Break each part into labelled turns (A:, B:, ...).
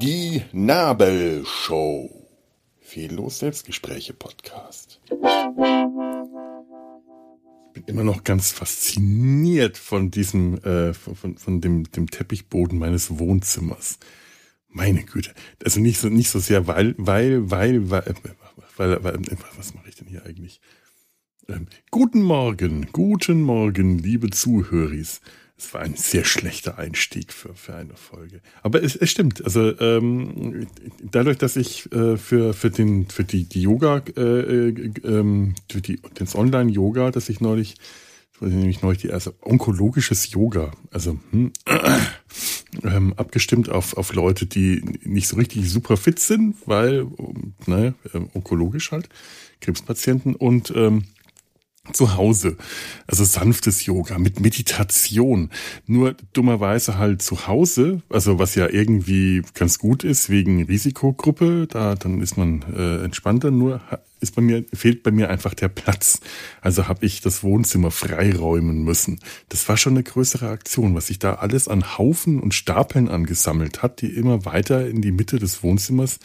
A: Die Nabelshow. Fehllos Selbstgespräche Podcast. Ich bin immer noch ganz fasziniert von diesem, äh, von, von dem, dem Teppichboden meines Wohnzimmers. Meine Güte. Also nicht so, nicht so sehr, weil, weil, weil, weil, weil, weil was mache ich denn hier eigentlich? Ähm, guten Morgen, guten Morgen, liebe Zuhöris. Es war ein sehr schlechter Einstieg für, für eine Folge. Aber es, es stimmt. Also ähm, dadurch, dass ich äh, für, für, den, für die, die Yoga, äh, äh, ähm, für die, das Online-Yoga, das ich neulich, nämlich neulich die erste onkologisches Yoga, also hm, ähm, abgestimmt auf, auf Leute, die nicht so richtig super fit sind, weil, ne, onkologisch halt, Krebspatienten und ähm, zu Hause. Also sanftes Yoga mit Meditation. Nur dummerweise halt zu Hause, also was ja irgendwie ganz gut ist wegen Risikogruppe, da dann ist man äh, entspannter. Nur ist bei mir fehlt bei mir einfach der Platz. Also habe ich das Wohnzimmer freiräumen müssen. Das war schon eine größere Aktion, was sich da alles an Haufen und Stapeln angesammelt hat, die immer weiter in die Mitte des Wohnzimmers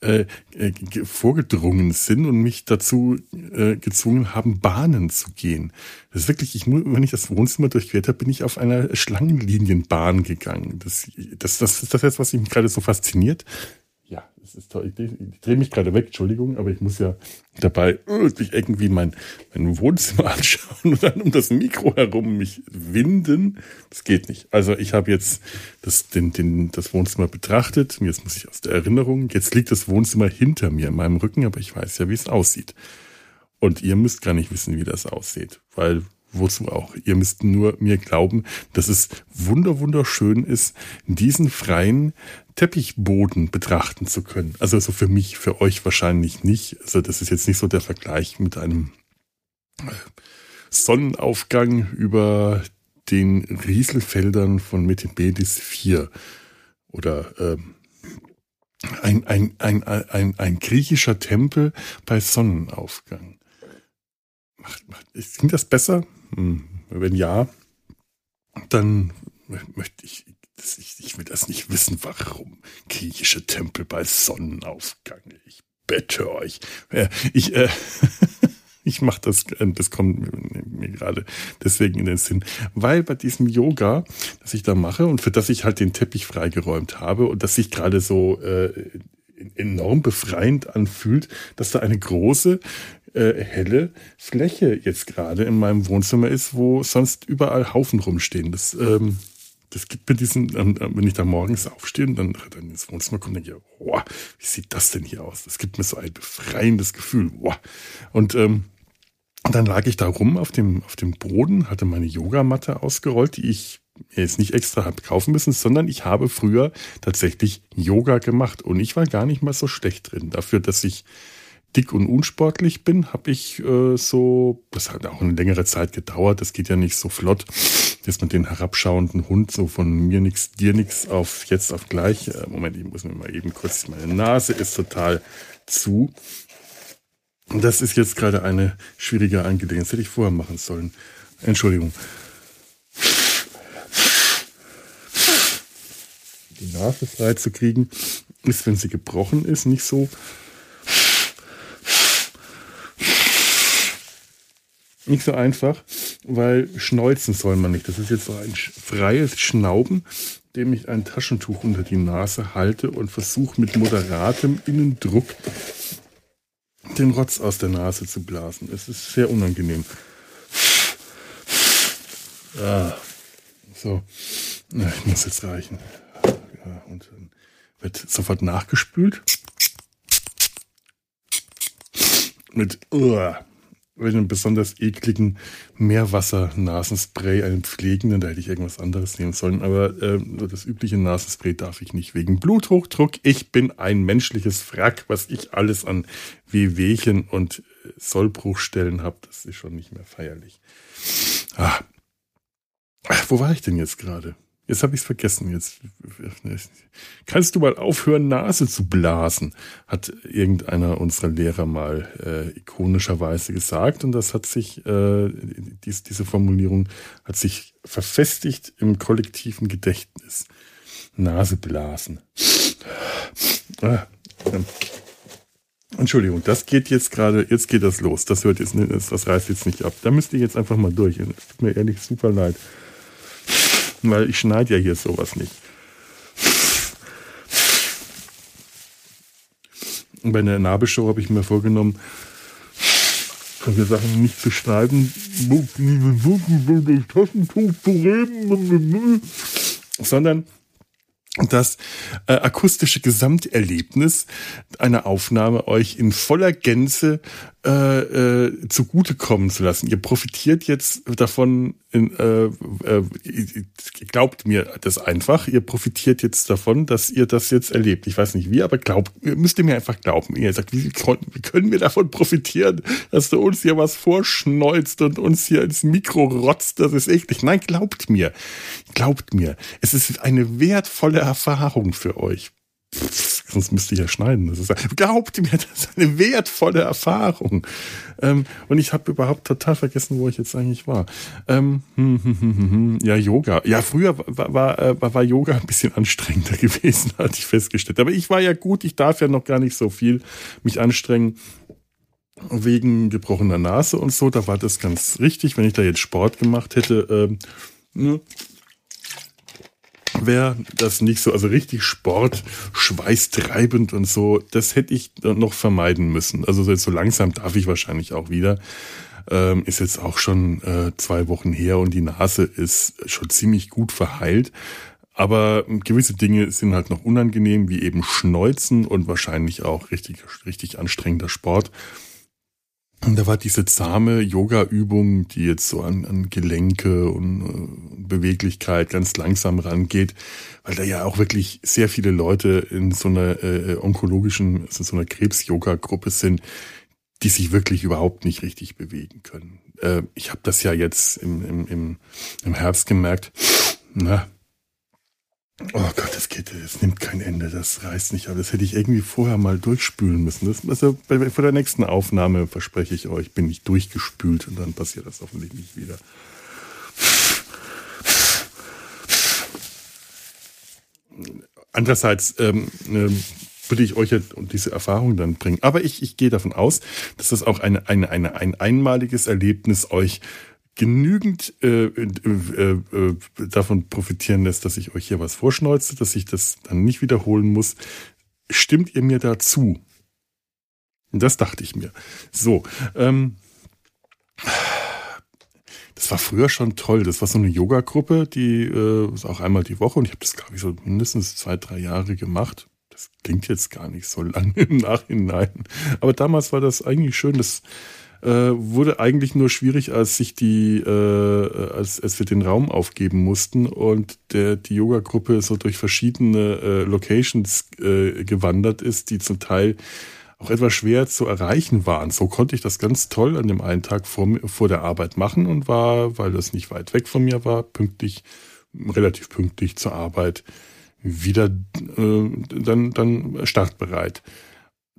A: äh, äh, vorgedrungen sind und mich dazu äh, gezwungen haben, Bahnen zu gehen. Das ist wirklich, ich, wenn ich das Wohnzimmer durchquert habe, bin ich auf einer Schlangenlinienbahn gegangen. Das, das, das ist das jetzt, was mich gerade so fasziniert das ist toll. Ich, ich drehe mich gerade weg, Entschuldigung, aber ich muss ja dabei wirklich irgendwie mein, mein Wohnzimmer anschauen und dann um das Mikro herum mich winden. Das geht nicht. Also ich habe jetzt das, den, den, das Wohnzimmer betrachtet. Jetzt muss ich aus der Erinnerung. Jetzt liegt das Wohnzimmer hinter mir in meinem Rücken, aber ich weiß ja, wie es aussieht. Und ihr müsst gar nicht wissen, wie das aussieht, weil wozu auch? Ihr müsst nur mir glauben, dass es wunder wunderschön ist, diesen freien Teppichboden betrachten zu können. Also, also für mich, für euch wahrscheinlich nicht. Also das ist jetzt nicht so der Vergleich mit einem äh, Sonnenaufgang über den Rieselfeldern von Metebedis 4 oder ähm, ein, ein, ein, ein, ein griechischer Tempel bei Sonnenaufgang. Macht, macht, klingt das besser? Hm, wenn ja, dann möchte ich, ich, ich will das nicht wissen, warum. Griechische Tempel bei Sonnenaufgang. Ich bette euch. Ich, äh, ich mache das, äh, das kommt mir gerade deswegen in den Sinn, weil bei diesem Yoga, das ich da mache und für das ich halt den Teppich freigeräumt habe und das sich gerade so äh, enorm befreiend anfühlt, dass da eine große äh, helle Fläche jetzt gerade in meinem Wohnzimmer ist, wo sonst überall Haufen rumstehen. Das, ähm, das gibt mir diesen, ähm, wenn ich da morgens aufstehe und dann, dann ins Wohnzimmer komme, denke ich, wow, wie sieht das denn hier aus? Das gibt mir so ein befreiendes Gefühl. Wow. Und ähm, dann lag ich da rum auf dem, auf dem Boden, hatte meine Yogamatte ausgerollt, die ich jetzt nicht extra habe kaufen müssen, sondern ich habe früher tatsächlich Yoga gemacht und ich war gar nicht mal so schlecht drin. Dafür, dass ich dick und unsportlich bin, habe ich äh, so, das hat auch eine längere Zeit gedauert, das geht ja nicht so flott, dass man den herabschauenden Hund so von mir nix, dir nix auf jetzt auf gleich. Äh, Moment, ich muss mir mal eben kurz, meine Nase ist total zu. Und das ist jetzt gerade eine schwierige Angelegenheit. Das hätte ich vorher machen sollen. Entschuldigung. Die Nase frei zu kriegen, ist, wenn sie gebrochen ist, nicht so nicht so einfach, weil schneuzen soll man nicht. Das ist jetzt so ein freies Schnauben, dem ich ein Taschentuch unter die Nase halte und versuche mit moderatem Innendruck den Rotz aus der Nase zu blasen. Es ist sehr unangenehm. Ah, so, ich muss jetzt reichen. Ja, und dann wird sofort nachgespült. Mit, uh, einen besonders ekligen Meerwasser-Nasenspray, einen pflegenden, da hätte ich irgendwas anderes nehmen sollen, aber äh, das übliche Nasenspray darf ich nicht wegen Bluthochdruck. Ich bin ein menschliches Wrack, was ich alles an Wehwehchen und äh, Sollbruchstellen habe, das ist schon nicht mehr feierlich. Ah. Ach, wo war ich denn jetzt gerade? Jetzt habe ich es vergessen. Jetzt kannst du mal aufhören, Nase zu blasen, hat irgendeiner unserer Lehrer mal äh, ikonischerweise gesagt. Und das hat sich, äh, dies, diese Formulierung hat sich verfestigt im kollektiven Gedächtnis. Nase blasen. Ah, ähm. Entschuldigung, das geht jetzt gerade, jetzt geht das los. Das hört jetzt, das reißt jetzt nicht ab. Da müsst ihr jetzt einfach mal durch. Tut mir ehrlich super leid weil ich schneide ja hier sowas nicht. Und bei der Nabelshow habe ich mir vorgenommen, solche Sachen nicht zu schneiden, sondern das äh, akustische Gesamterlebnis einer Aufnahme euch in voller Gänze äh, äh, zugutekommen zu lassen. Ihr profitiert jetzt davon, in, äh, äh, glaubt mir das einfach, ihr profitiert jetzt davon, dass ihr das jetzt erlebt. Ich weiß nicht wie, aber glaubt, müsst ihr mir einfach glauben. Ihr sagt, wie, wie können wir davon profitieren, dass du uns hier was vorschneuzt und uns hier ins Mikro rotzt? Das ist echt nicht. Nein, glaubt mir. Glaubt mir. Es ist eine wertvolle Erfahrung für euch. Sonst müsste ich ja schneiden. Das ist, glaubt mir, das ist eine wertvolle Erfahrung. Ähm, und ich habe überhaupt total vergessen, wo ich jetzt eigentlich war. Ähm, hm, hm, hm, ja, Yoga. Ja, früher war, war, äh, war, Yoga ein bisschen anstrengender gewesen, hatte ich festgestellt. Aber ich war ja gut, ich darf ja noch gar nicht so viel mich anstrengen wegen gebrochener Nase und so. Da war das ganz richtig. Wenn ich da jetzt Sport gemacht hätte, ähm, ne, wäre das nicht so, also richtig Sport, schweißtreibend und so, das hätte ich noch vermeiden müssen. Also so langsam darf ich wahrscheinlich auch wieder. Ähm, ist jetzt auch schon äh, zwei Wochen her und die Nase ist schon ziemlich gut verheilt. Aber gewisse Dinge sind halt noch unangenehm, wie eben Schneuzen und wahrscheinlich auch richtig, richtig anstrengender Sport. Und da war diese zahme Yoga-Übung, die jetzt so an, an Gelenke und äh, Beweglichkeit ganz langsam rangeht, weil da ja auch wirklich sehr viele Leute in so einer äh, onkologischen, also so einer Krebs-Yoga-Gruppe sind, die sich wirklich überhaupt nicht richtig bewegen können. Äh, ich habe das ja jetzt im, im, im, im Herbst gemerkt. Na, Oh Gott, das geht, das nimmt kein Ende, das reißt nicht. Aber das hätte ich irgendwie vorher mal durchspülen müssen. Das, also bei, vor der nächsten Aufnahme verspreche ich euch, bin ich durchgespült und dann passiert das hoffentlich nicht wieder. Andererseits ähm, äh, würde ich euch ja diese Erfahrung dann bringen. Aber ich, ich gehe davon aus, dass das auch eine, eine, eine, ein einmaliges Erlebnis euch genügend äh, äh, äh, davon profitieren lässt, dass ich euch hier was vorschneuze, dass ich das dann nicht wiederholen muss. Stimmt ihr mir dazu? Das dachte ich mir. So, ähm, das war früher schon toll. Das war so eine Yoga-Gruppe, die äh, auch einmal die Woche und ich habe das, glaube ich, so mindestens zwei, drei Jahre gemacht. Das klingt jetzt gar nicht so lange im Nachhinein. Aber damals war das eigentlich schön. Das äh, wurde eigentlich nur schwierig, als sich die, äh, als, als wir den Raum aufgeben mussten und der, die Yoga-Gruppe so durch verschiedene äh, Locations äh, gewandert ist, die zum Teil auch etwas schwer zu erreichen waren. So konnte ich das ganz toll an dem einen Tag vor, vor der Arbeit machen und war, weil das nicht weit weg von mir war, pünktlich, relativ pünktlich zur Arbeit wieder äh, dann, dann startbereit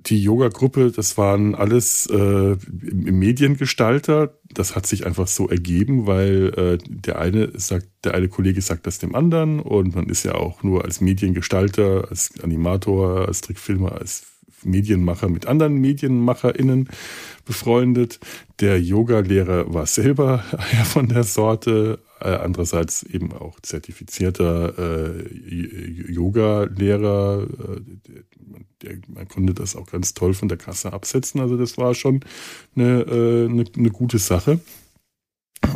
A: die Yoga-Gruppe, das waren alles äh, Mediengestalter. Das hat sich einfach so ergeben, weil äh, der eine sagt, der eine Kollege sagt das dem anderen und man ist ja auch nur als Mediengestalter, als Animator, als Trickfilmer, als Medienmacher mit anderen MedienmacherInnen befreundet. Der Yoga-Lehrer war selber ja von der Sorte, äh, andererseits eben auch zertifizierter äh, Yoga-Lehrer. Man konnte das auch ganz toll von der Kasse absetzen. Also das war schon eine, äh, eine, eine gute Sache.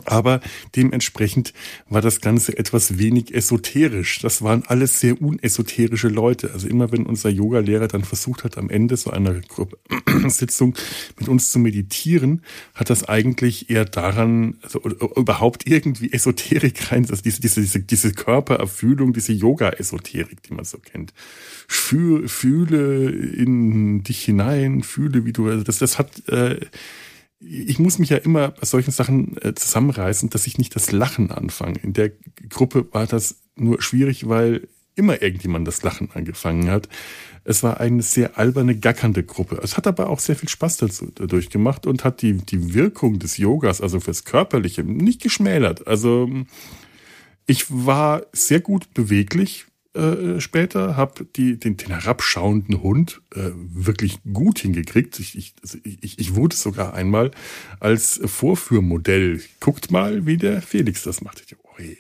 A: Aber dementsprechend war das Ganze etwas wenig esoterisch. Das waren alles sehr unesoterische Leute. Also immer wenn unser Yoga-Lehrer dann versucht hat, am Ende so einer Sitzung mit uns zu meditieren, hat das eigentlich eher daran, also überhaupt irgendwie Esoterik rein, also diese, diese, diese, diese Körpererfühlung, diese Yoga-Esoterik, die man so kennt. Fühle in dich hinein, fühle, wie du, also das, das hat, äh, ich muss mich ja immer bei solchen Sachen äh, zusammenreißen, dass ich nicht das Lachen anfange. In der Gruppe war das nur schwierig, weil immer irgendjemand das Lachen angefangen hat. Es war eine sehr alberne, gackernde Gruppe. Es hat aber auch sehr viel Spaß dazu, dadurch gemacht und hat die, die Wirkung des Yogas, also fürs Körperliche, nicht geschmälert. Also ich war sehr gut beweglich äh, später, habe den, den herabschauenden Hund äh, wirklich gut hingekriegt. Ich, ich, also ich, ich wurde sogar einmal als Vorführmodell. Guckt mal, wie der Felix das macht. Ich, oh, hey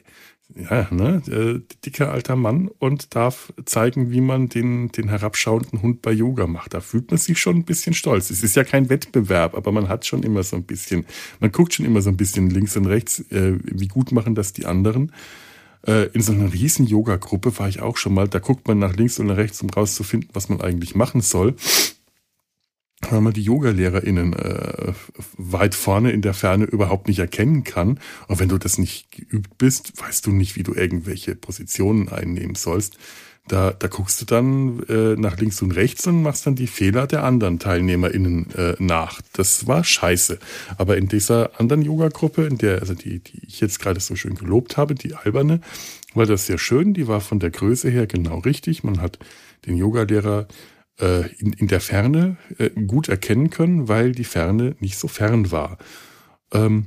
A: ja, ne, äh, dicker alter Mann und darf zeigen, wie man den, den herabschauenden Hund bei Yoga macht. Da fühlt man sich schon ein bisschen stolz. Es ist ja kein Wettbewerb, aber man hat schon immer so ein bisschen, man guckt schon immer so ein bisschen links und rechts, äh, wie gut machen das die anderen. Äh, in so einer riesen Yoga-Gruppe war ich auch schon mal. Da guckt man nach links und nach rechts, um rauszufinden, was man eigentlich machen soll weil man die Yoga-LehrerInnen äh, weit vorne in der Ferne überhaupt nicht erkennen kann. Und wenn du das nicht geübt bist, weißt du nicht, wie du irgendwelche Positionen einnehmen sollst. Da, da guckst du dann äh, nach links und rechts und machst dann die Fehler der anderen TeilnehmerInnen äh, nach. Das war scheiße. Aber in dieser anderen Yoga-Gruppe, in der, also die, die ich jetzt gerade so schön gelobt habe, die alberne, war das sehr schön. Die war von der Größe her genau richtig. Man hat den Yogalehrer äh, in, in der Ferne äh, gut erkennen können, weil die Ferne nicht so fern war. Ähm,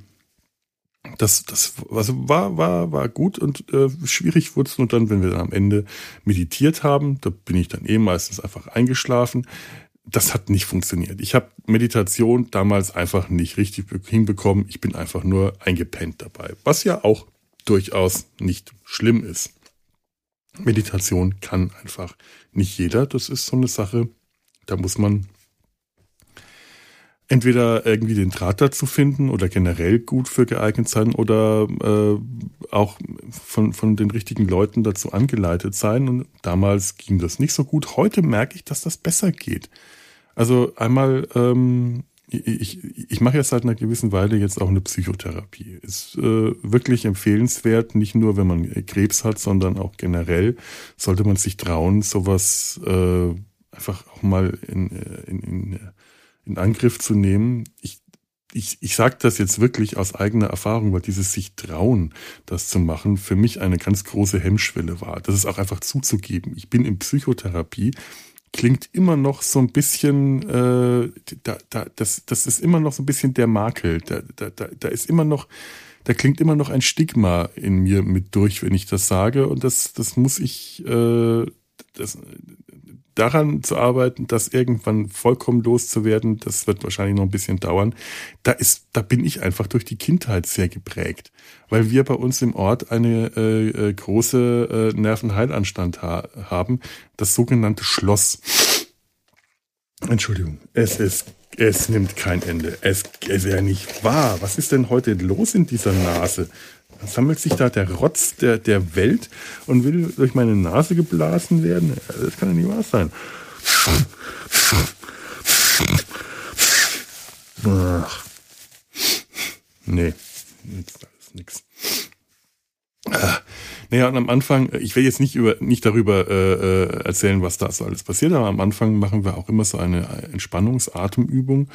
A: das, das also war, war, war gut und äh, schwierig wurde es nur dann, wenn wir dann am Ende meditiert haben. Da bin ich dann eh meistens einfach eingeschlafen. Das hat nicht funktioniert. Ich habe Meditation damals einfach nicht richtig hinbekommen. Ich bin einfach nur eingepennt dabei, was ja auch durchaus nicht schlimm ist. Meditation kann einfach nicht jeder. Das ist so eine Sache, da muss man entweder irgendwie den Draht dazu finden oder generell gut für geeignet sein oder äh, auch von, von den richtigen Leuten dazu angeleitet sein. Und damals ging das nicht so gut. Heute merke ich, dass das besser geht. Also einmal ähm, ich, ich mache ja seit einer gewissen Weile jetzt auch eine Psychotherapie. Ist äh, wirklich empfehlenswert, nicht nur wenn man Krebs hat, sondern auch generell sollte man sich trauen, sowas äh, einfach auch mal in, äh, in, in, in Angriff zu nehmen. Ich, ich, ich sage das jetzt wirklich aus eigener Erfahrung, weil dieses sich trauen, das zu machen, für mich eine ganz große Hemmschwelle war. Das ist auch einfach zuzugeben. Ich bin in Psychotherapie klingt immer noch so ein bisschen, äh, da, da, das, das ist immer noch so ein bisschen der Makel. Da, da, da, da ist immer noch, da klingt immer noch ein Stigma in mir mit durch, wenn ich das sage. Und das, das muss ich, äh, das, daran zu arbeiten, das irgendwann vollkommen loszuwerden, das wird wahrscheinlich noch ein bisschen dauern. Da ist, da bin ich einfach durch die Kindheit sehr geprägt, weil wir bei uns im Ort eine äh, äh, große äh, Nervenheilanstand ha haben, das sogenannte Schloss. Entschuldigung, es ist, es nimmt kein Ende. Es ist ja nicht wahr. Was ist denn heute los in dieser Nase? Sammelt sich da der Rotz der, der Welt und will durch meine Nase geblasen werden? Das kann ja nicht wahr sein. Ach. Nee, das ist nix. Ah. Naja, und am Anfang, ich will jetzt nicht über nicht darüber äh, äh, erzählen, was da so alles passiert, aber am Anfang machen wir auch immer so eine Entspannungsatemübung.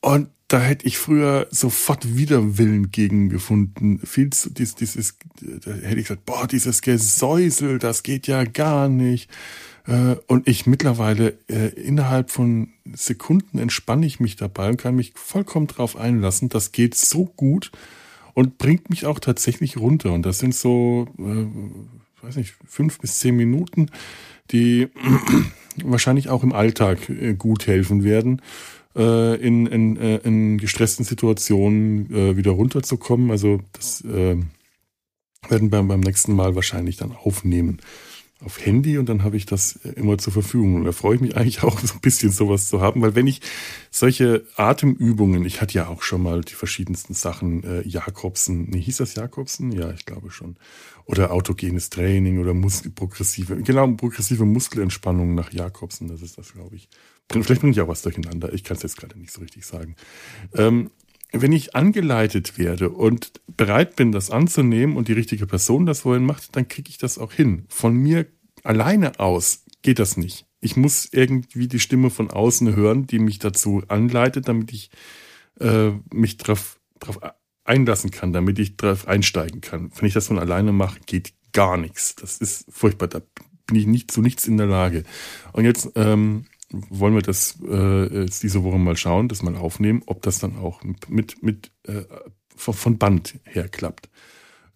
A: Und da hätte ich früher sofort Widerwillen gegen gefunden. Viel zu, dies, dieses, da hätte ich gesagt, boah, dieses Gesäusel, das geht ja gar nicht. Äh, und ich mittlerweile äh, innerhalb von Sekunden entspanne ich mich dabei und kann mich vollkommen drauf einlassen. Das geht so gut und bringt mich auch tatsächlich runter. Und das sind so, äh, weiß nicht, fünf bis zehn Minuten, die wahrscheinlich auch im Alltag äh, gut helfen werden äh, in, in, äh, in gestressten Situationen äh, wieder runterzukommen. Also das äh, werden wir beim nächsten Mal wahrscheinlich dann aufnehmen auf Handy und dann habe ich das immer zur Verfügung. Und da freue ich mich eigentlich auch so ein bisschen sowas zu haben, weil wenn ich solche Atemübungen, ich hatte ja auch schon mal die verschiedensten Sachen, äh, Jakobsen, nee, hieß das Jakobsen? Ja, ich glaube schon. Oder autogenes Training oder Muskel, progressive, genau, progressive Muskelentspannung nach Jakobsen, das ist das, glaube ich. Vielleicht bringe ich auch was durcheinander. Ich kann es jetzt gerade nicht so richtig sagen. Ähm, wenn ich angeleitet werde und bereit bin, das anzunehmen und die richtige Person das vorhin macht, dann kriege ich das auch hin. Von mir alleine aus geht das nicht. Ich muss irgendwie die Stimme von außen hören, die mich dazu anleitet, damit ich äh, mich darauf drauf einlassen kann, damit ich darauf einsteigen kann. Wenn ich das von alleine mache, geht gar nichts. Das ist furchtbar. Da bin ich nicht zu nichts in der Lage. Und jetzt ähm, wollen wir das äh, jetzt diese Woche mal schauen, das mal aufnehmen, ob das dann auch mit, mit äh, von Band her klappt.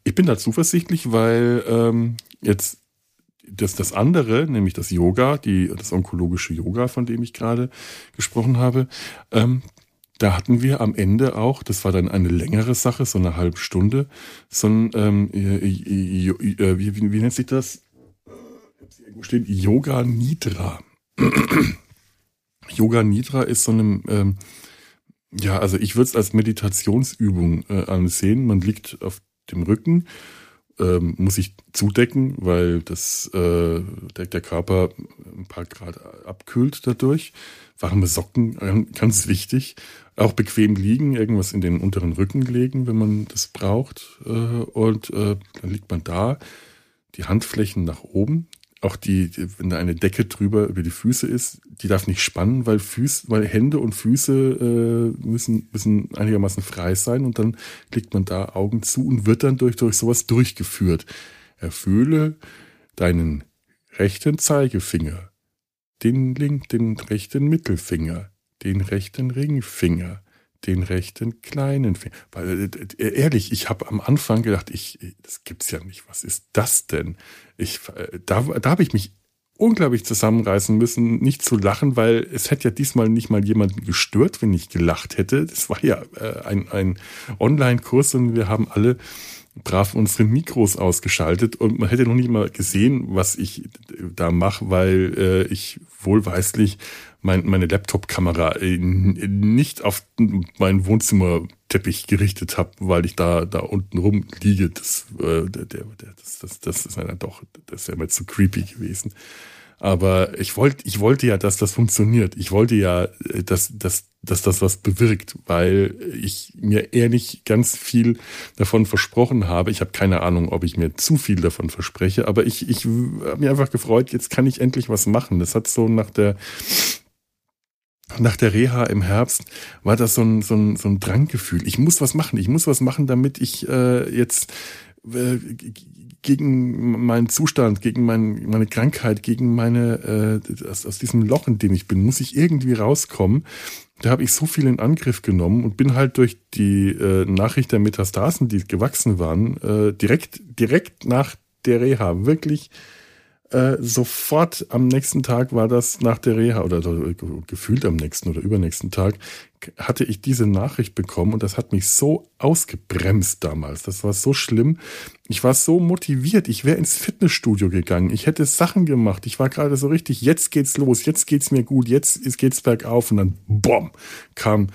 A: Ich bin da zuversichtlich, weil ähm, jetzt das, das andere, nämlich das Yoga, die, das onkologische Yoga, von dem ich gerade gesprochen habe, ähm, da hatten wir am Ende auch, das war dann eine längere Sache, so eine halbe Stunde, so ein, ähm, äh, äh, äh, wie, wie, wie nennt sich das? Irgendwo steht Yoga Nidra. Yoga Nidra ist so eine, ähm, ja, also ich würde es als Meditationsübung äh, ansehen. Man liegt auf dem Rücken, ähm, muss sich zudecken, weil das äh, der, der Körper ein paar Grad abkühlt dadurch. Warme Socken, ganz wichtig. Auch bequem liegen, irgendwas in den unteren Rücken legen, wenn man das braucht. Äh, und äh, dann liegt man da, die Handflächen nach oben, auch die, wenn da eine Decke drüber über die Füße ist, die darf nicht spannen, weil Füße, weil Hände und Füße äh, müssen, müssen einigermaßen frei sein und dann klickt man da Augen zu und wird dann durch, durch sowas durchgeführt. Erfühle deinen rechten Zeigefinger, den link, den rechten Mittelfinger, den rechten Ringfinger, den rechten kleinen Finger. Weil, äh, ehrlich, ich habe am Anfang gedacht, ich, das gibt's ja nicht. Was ist das denn? Ich, äh, da, da habe ich mich unglaublich zusammenreißen müssen, nicht zu lachen, weil es hätte ja diesmal nicht mal jemanden gestört, wenn ich gelacht hätte. Das war ja äh, ein, ein Online-Kurs und wir haben alle brav unsere Mikros ausgeschaltet und man hätte noch nicht mal gesehen, was ich da mache, weil äh, ich wohlweislich mein, meine Laptop-Kamera nicht auf meinen Wohnzimmerteppich gerichtet habe, weil ich da da unten rumliege. Das, äh, der, der, das, das, das ist ja doch, das wäre mir zu creepy gewesen. Aber ich wollte, ich wollte ja, dass das funktioniert. Ich wollte ja, äh, dass, dass, dass das was bewirkt, weil ich mir ehrlich ganz viel davon versprochen habe. Ich habe keine Ahnung, ob ich mir zu viel davon verspreche, aber ich, ich habe mich einfach gefreut, jetzt kann ich endlich was machen. Das hat so nach der nach der Reha im Herbst war das so ein, so ein, so ein Dranggefühl. Ich muss was machen, ich muss was machen, damit ich äh, jetzt äh, gegen meinen Zustand, gegen mein, meine Krankheit, gegen meine, äh, aus, aus diesem Loch, in dem ich bin, muss ich irgendwie rauskommen. Da habe ich so viel in Angriff genommen und bin halt durch die äh, Nachricht der Metastasen, die gewachsen waren, äh, direkt, direkt nach der Reha wirklich äh, sofort am nächsten Tag war das nach der Reha oder, oder gefühlt am nächsten oder übernächsten Tag hatte ich diese Nachricht bekommen und das hat mich so ausgebremst damals. Das war so schlimm. Ich war so motiviert. Ich wäre ins Fitnessstudio gegangen. Ich hätte Sachen gemacht. Ich war gerade so richtig, jetzt geht's los, jetzt geht's mir gut, jetzt geht's bergauf und dann BOM kam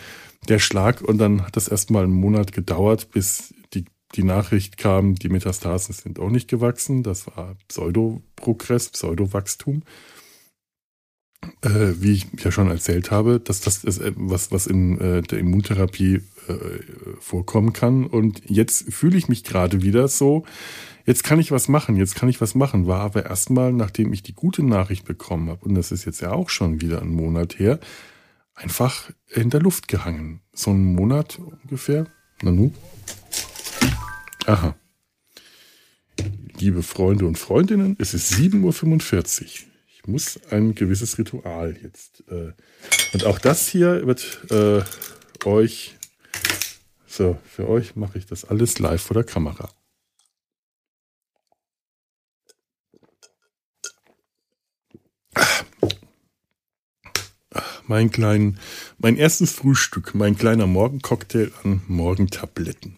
A: der Schlag und dann hat das erstmal einen Monat gedauert, bis die, Nachricht kam, die Metastasen sind auch nicht gewachsen. Das war Pseudoprogress, Pseudowachstum äh, wie ich ja schon erzählt habe, dass das ist äh, was, was in äh, der Immuntherapie äh, vorkommen kann. Und jetzt fühle ich mich gerade wieder so, jetzt kann ich was machen, jetzt kann ich was machen. War aber erstmal, nachdem ich die gute Nachricht bekommen habe, und das ist jetzt ja auch schon wieder ein Monat her, einfach in der Luft gehangen. So einen Monat ungefähr. Nanu. Aha. Liebe Freunde und Freundinnen, es ist 7.45 Uhr muss ein gewisses Ritual jetzt. Äh, und auch das hier wird äh, euch, so, für euch mache ich das alles live vor der Kamera. Mein kleinen, mein erstes Frühstück, mein kleiner Morgencocktail an Morgentabletten.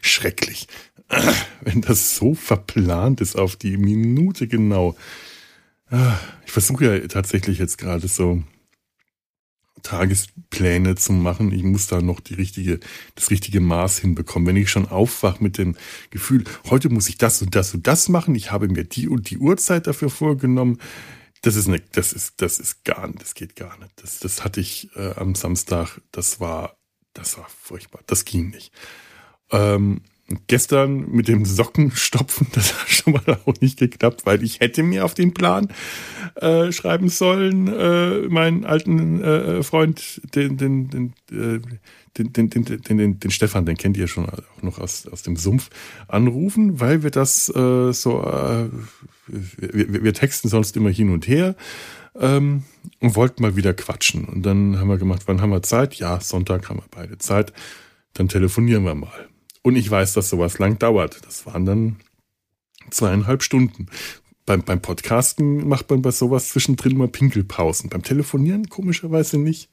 A: Schrecklich. wenn das so verplant ist auf die Minute genau. Ich versuche ja tatsächlich jetzt gerade so Tagespläne zu machen. Ich muss da noch die richtige, das richtige Maß hinbekommen. Wenn ich schon aufwache mit dem Gefühl, heute muss ich das und das und das machen, ich habe mir die und die Uhrzeit dafür vorgenommen, das ist ne, das ist, das ist gar nicht, das geht gar nicht. Das, das hatte ich äh, am Samstag, das war, das war furchtbar. Das ging nicht. Ähm, gestern mit dem Sockenstopfen, das hat schon mal auch nicht geklappt, weil ich hätte mir auf den Plan äh, schreiben sollen, äh, meinen alten äh, Freund, den, den, den, äh, den, den, den, den, den, den Stefan, den kennt ihr schon auch noch aus, aus dem Sumpf, anrufen, weil wir das äh, so, äh, wir, wir texten sonst immer hin und her ähm, und wollten mal wieder quatschen. Und dann haben wir gemacht, wann haben wir Zeit? Ja, Sonntag haben wir beide Zeit. Dann telefonieren wir mal. Und ich weiß, dass sowas lang dauert. Das waren dann zweieinhalb Stunden. Beim, beim Podcasten macht man bei sowas zwischendrin mal Pinkelpausen. Beim Telefonieren komischerweise nicht.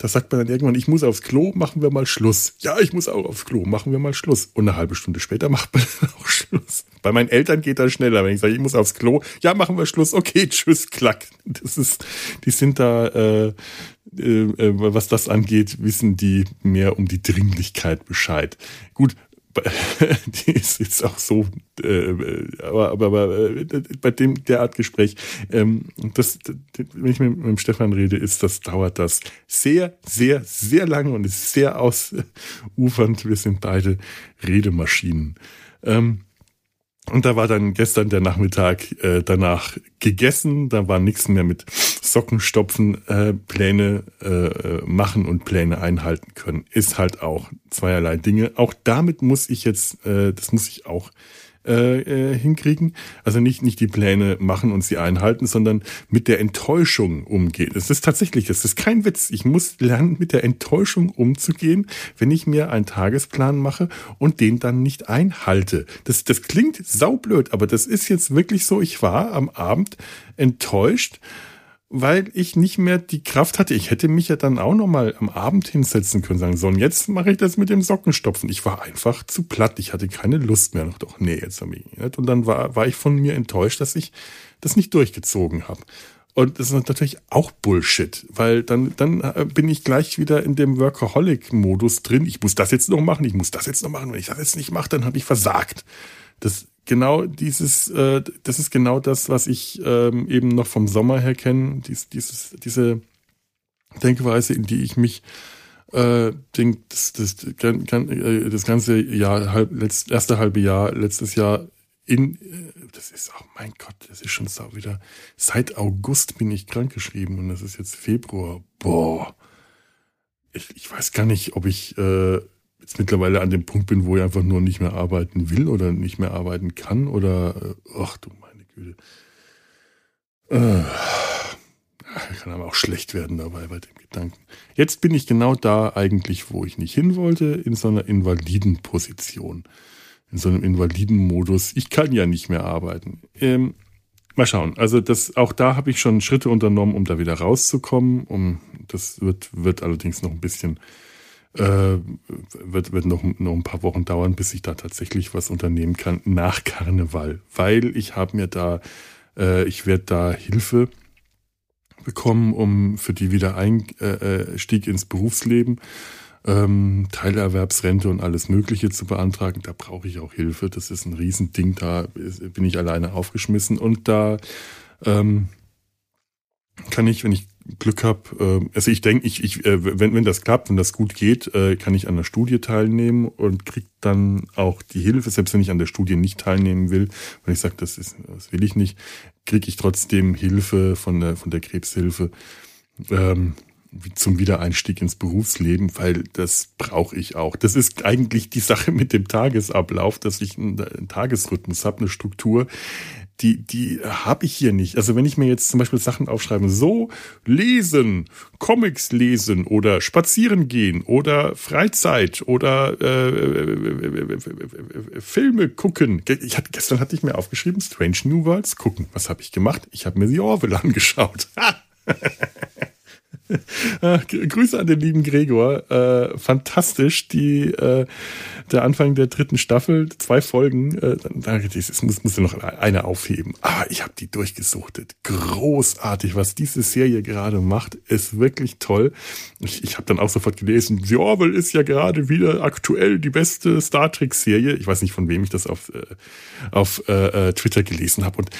A: Da sagt man dann irgendwann, ich muss aufs Klo, machen wir mal Schluss. Ja, ich muss auch aufs Klo, machen wir mal Schluss. Und eine halbe Stunde später macht man auch Schluss. Bei meinen Eltern geht das schneller, wenn ich sage, ich muss aufs Klo. Ja, machen wir Schluss. Okay, tschüss, klack. Das ist, die sind da, äh, äh, was das angeht, wissen die mehr um die Dringlichkeit Bescheid. Gut, die ist jetzt auch so, äh, aber, aber, aber äh, bei dem derart Gespräch, ähm, das, wenn ich mit, mit dem Stefan rede, ist das dauert das sehr, sehr, sehr lange und ist sehr ausufernd. Wir sind beide Redemaschinen. Ähm, und da war dann gestern der Nachmittag äh, danach gegessen. Da war nichts mehr mit Sockenstopfen, äh, Pläne äh, machen und Pläne einhalten können. Ist halt auch zweierlei Dinge. Auch damit muss ich jetzt, äh, das muss ich auch äh, äh, hinkriegen. Also nicht, nicht die Pläne machen und sie einhalten, sondern mit der Enttäuschung umgehen. Es ist tatsächlich, es ist kein Witz. Ich muss lernen, mit der Enttäuschung umzugehen, wenn ich mir einen Tagesplan mache und den dann nicht einhalte. Das, das klingt saublöd, aber das ist jetzt wirklich so. Ich war am Abend enttäuscht, weil ich nicht mehr die Kraft hatte. Ich hätte mich ja dann auch noch mal am Abend hinsetzen können, sagen, so, und jetzt mache ich das mit dem Sockenstopfen. Ich war einfach zu platt. Ich hatte keine Lust mehr. Noch doch, nee, jetzt habe ich nicht. Und dann war, war ich von mir enttäuscht, dass ich das nicht durchgezogen habe. Und das ist natürlich auch Bullshit, weil dann, dann äh, bin ich gleich wieder in dem Workaholic-Modus drin. Ich muss das jetzt noch machen, ich muss das jetzt noch machen. Wenn ich das jetzt nicht mache, dann habe ich versagt. Das genau dieses, äh, das ist genau das, was ich ähm, eben noch vom Sommer her kenne, dies, dieses, diese Denkweise, in die ich mich äh, denk, das, das, äh, das ganze Jahr, halb, letzt, erste halbe Jahr, letztes Jahr in, äh, das ist, oh mein Gott, das ist schon so wieder, seit August bin ich krankgeschrieben und das ist jetzt Februar. Boah. Ich, ich weiß gar nicht, ob ich äh, jetzt mittlerweile an dem Punkt bin, wo ich einfach nur nicht mehr arbeiten will oder nicht mehr arbeiten kann oder äh, ach du meine Güte. Äh, kann aber auch schlecht werden dabei bei dem Gedanken. Jetzt bin ich genau da eigentlich, wo ich nicht hin wollte, in so einer invaliden Position. In so einem invaliden Modus. Ich kann ja nicht mehr arbeiten. Ähm, mal schauen. Also das, auch da habe ich schon Schritte unternommen, um da wieder rauszukommen. Um, das wird, wird allerdings noch ein bisschen äh, wird, wird noch, noch ein paar Wochen dauern, bis ich da tatsächlich was unternehmen kann nach Karneval. Weil ich habe mir da, äh, ich werde da Hilfe bekommen, um für die Wiedereinstieg ins Berufsleben, ähm, Teilerwerbsrente und alles Mögliche zu beantragen. Da brauche ich auch Hilfe. Das ist ein Riesending. Da bin ich alleine aufgeschmissen und da ähm, kann ich, wenn ich Glück habe, äh, also ich denke, ich, ich, äh, wenn, wenn das klappt, wenn das gut geht, äh, kann ich an der Studie teilnehmen und krieg dann auch die Hilfe, selbst wenn ich an der Studie nicht teilnehmen will, weil ich sage, das das will ich nicht, kriege ich trotzdem Hilfe von der von der Krebshilfe ähm, zum Wiedereinstieg ins Berufsleben, weil das brauche ich auch. Das ist eigentlich die Sache mit dem Tagesablauf, dass ich einen, einen Tagesrhythmus habe, eine Struktur, die, die habe ich hier nicht. Also wenn ich mir jetzt zum Beispiel Sachen aufschreibe, so lesen, Comics lesen oder spazieren gehen oder Freizeit oder äh, Filme gucken. Ich hatte, gestern hatte ich mir aufgeschrieben, Strange New Worlds gucken. Was habe ich gemacht? Ich habe mir The Orville angeschaut. Grüße an den lieben Gregor. Äh, fantastisch. Die, äh, der Anfang der dritten Staffel, zwei Folgen. Äh, das muss, muss noch eine aufheben. Aber ich habe die durchgesuchtet. Großartig, was diese Serie gerade macht, ist wirklich toll. Ich, ich habe dann auch sofort gelesen, The Orwell ist ja gerade wieder aktuell die beste Star Trek-Serie. Ich weiß nicht, von wem ich das auf, äh, auf äh, äh Twitter gelesen habe. Und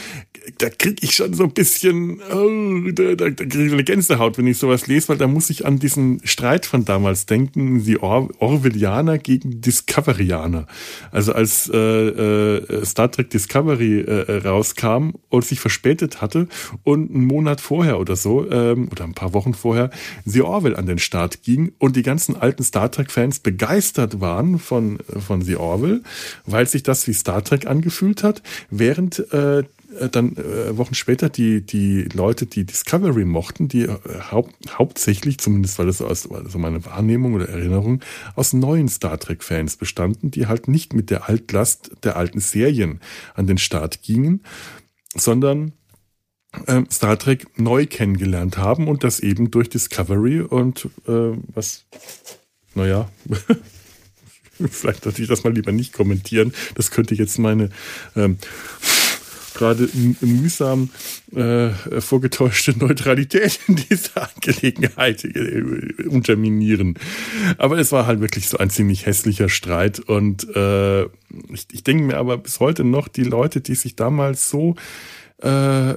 A: da kriege ich schon so ein bisschen, oh, da, da, da kriege ich eine Gänsehaut, wenn ich sowas lese, weil da muss ich an diesen Streit von damals denken, die Or Orwellianer gegen Discoverianer. Also als äh, äh, Star Trek Discovery äh, rauskam und sich verspätet hatte und einen Monat vorher oder so, ähm, oder ein paar Wochen vorher, The Orwell an den Start ging und die ganzen alten Star Trek-Fans begeistert waren von, von The Orwell, weil sich das wie Star Trek angefühlt hat, während äh, dann äh, Wochen später die, die Leute, die Discovery mochten, die äh, haupt, hauptsächlich, zumindest war das so aus also meine Wahrnehmung oder Erinnerung, aus neuen Star Trek-Fans bestanden, die halt nicht mit der Altlast der alten Serien an den Start gingen, sondern äh, Star Trek neu kennengelernt haben und das eben durch Discovery und äh, was, naja, vielleicht sollte ich das mal lieber nicht kommentieren. Das könnte jetzt meine ähm, gerade mühsam äh, vorgetäuschte Neutralität in dieser Angelegenheit äh, unterminieren. Aber es war halt wirklich so ein ziemlich hässlicher Streit und äh, ich, ich denke mir aber bis heute noch, die Leute, die sich damals so äh,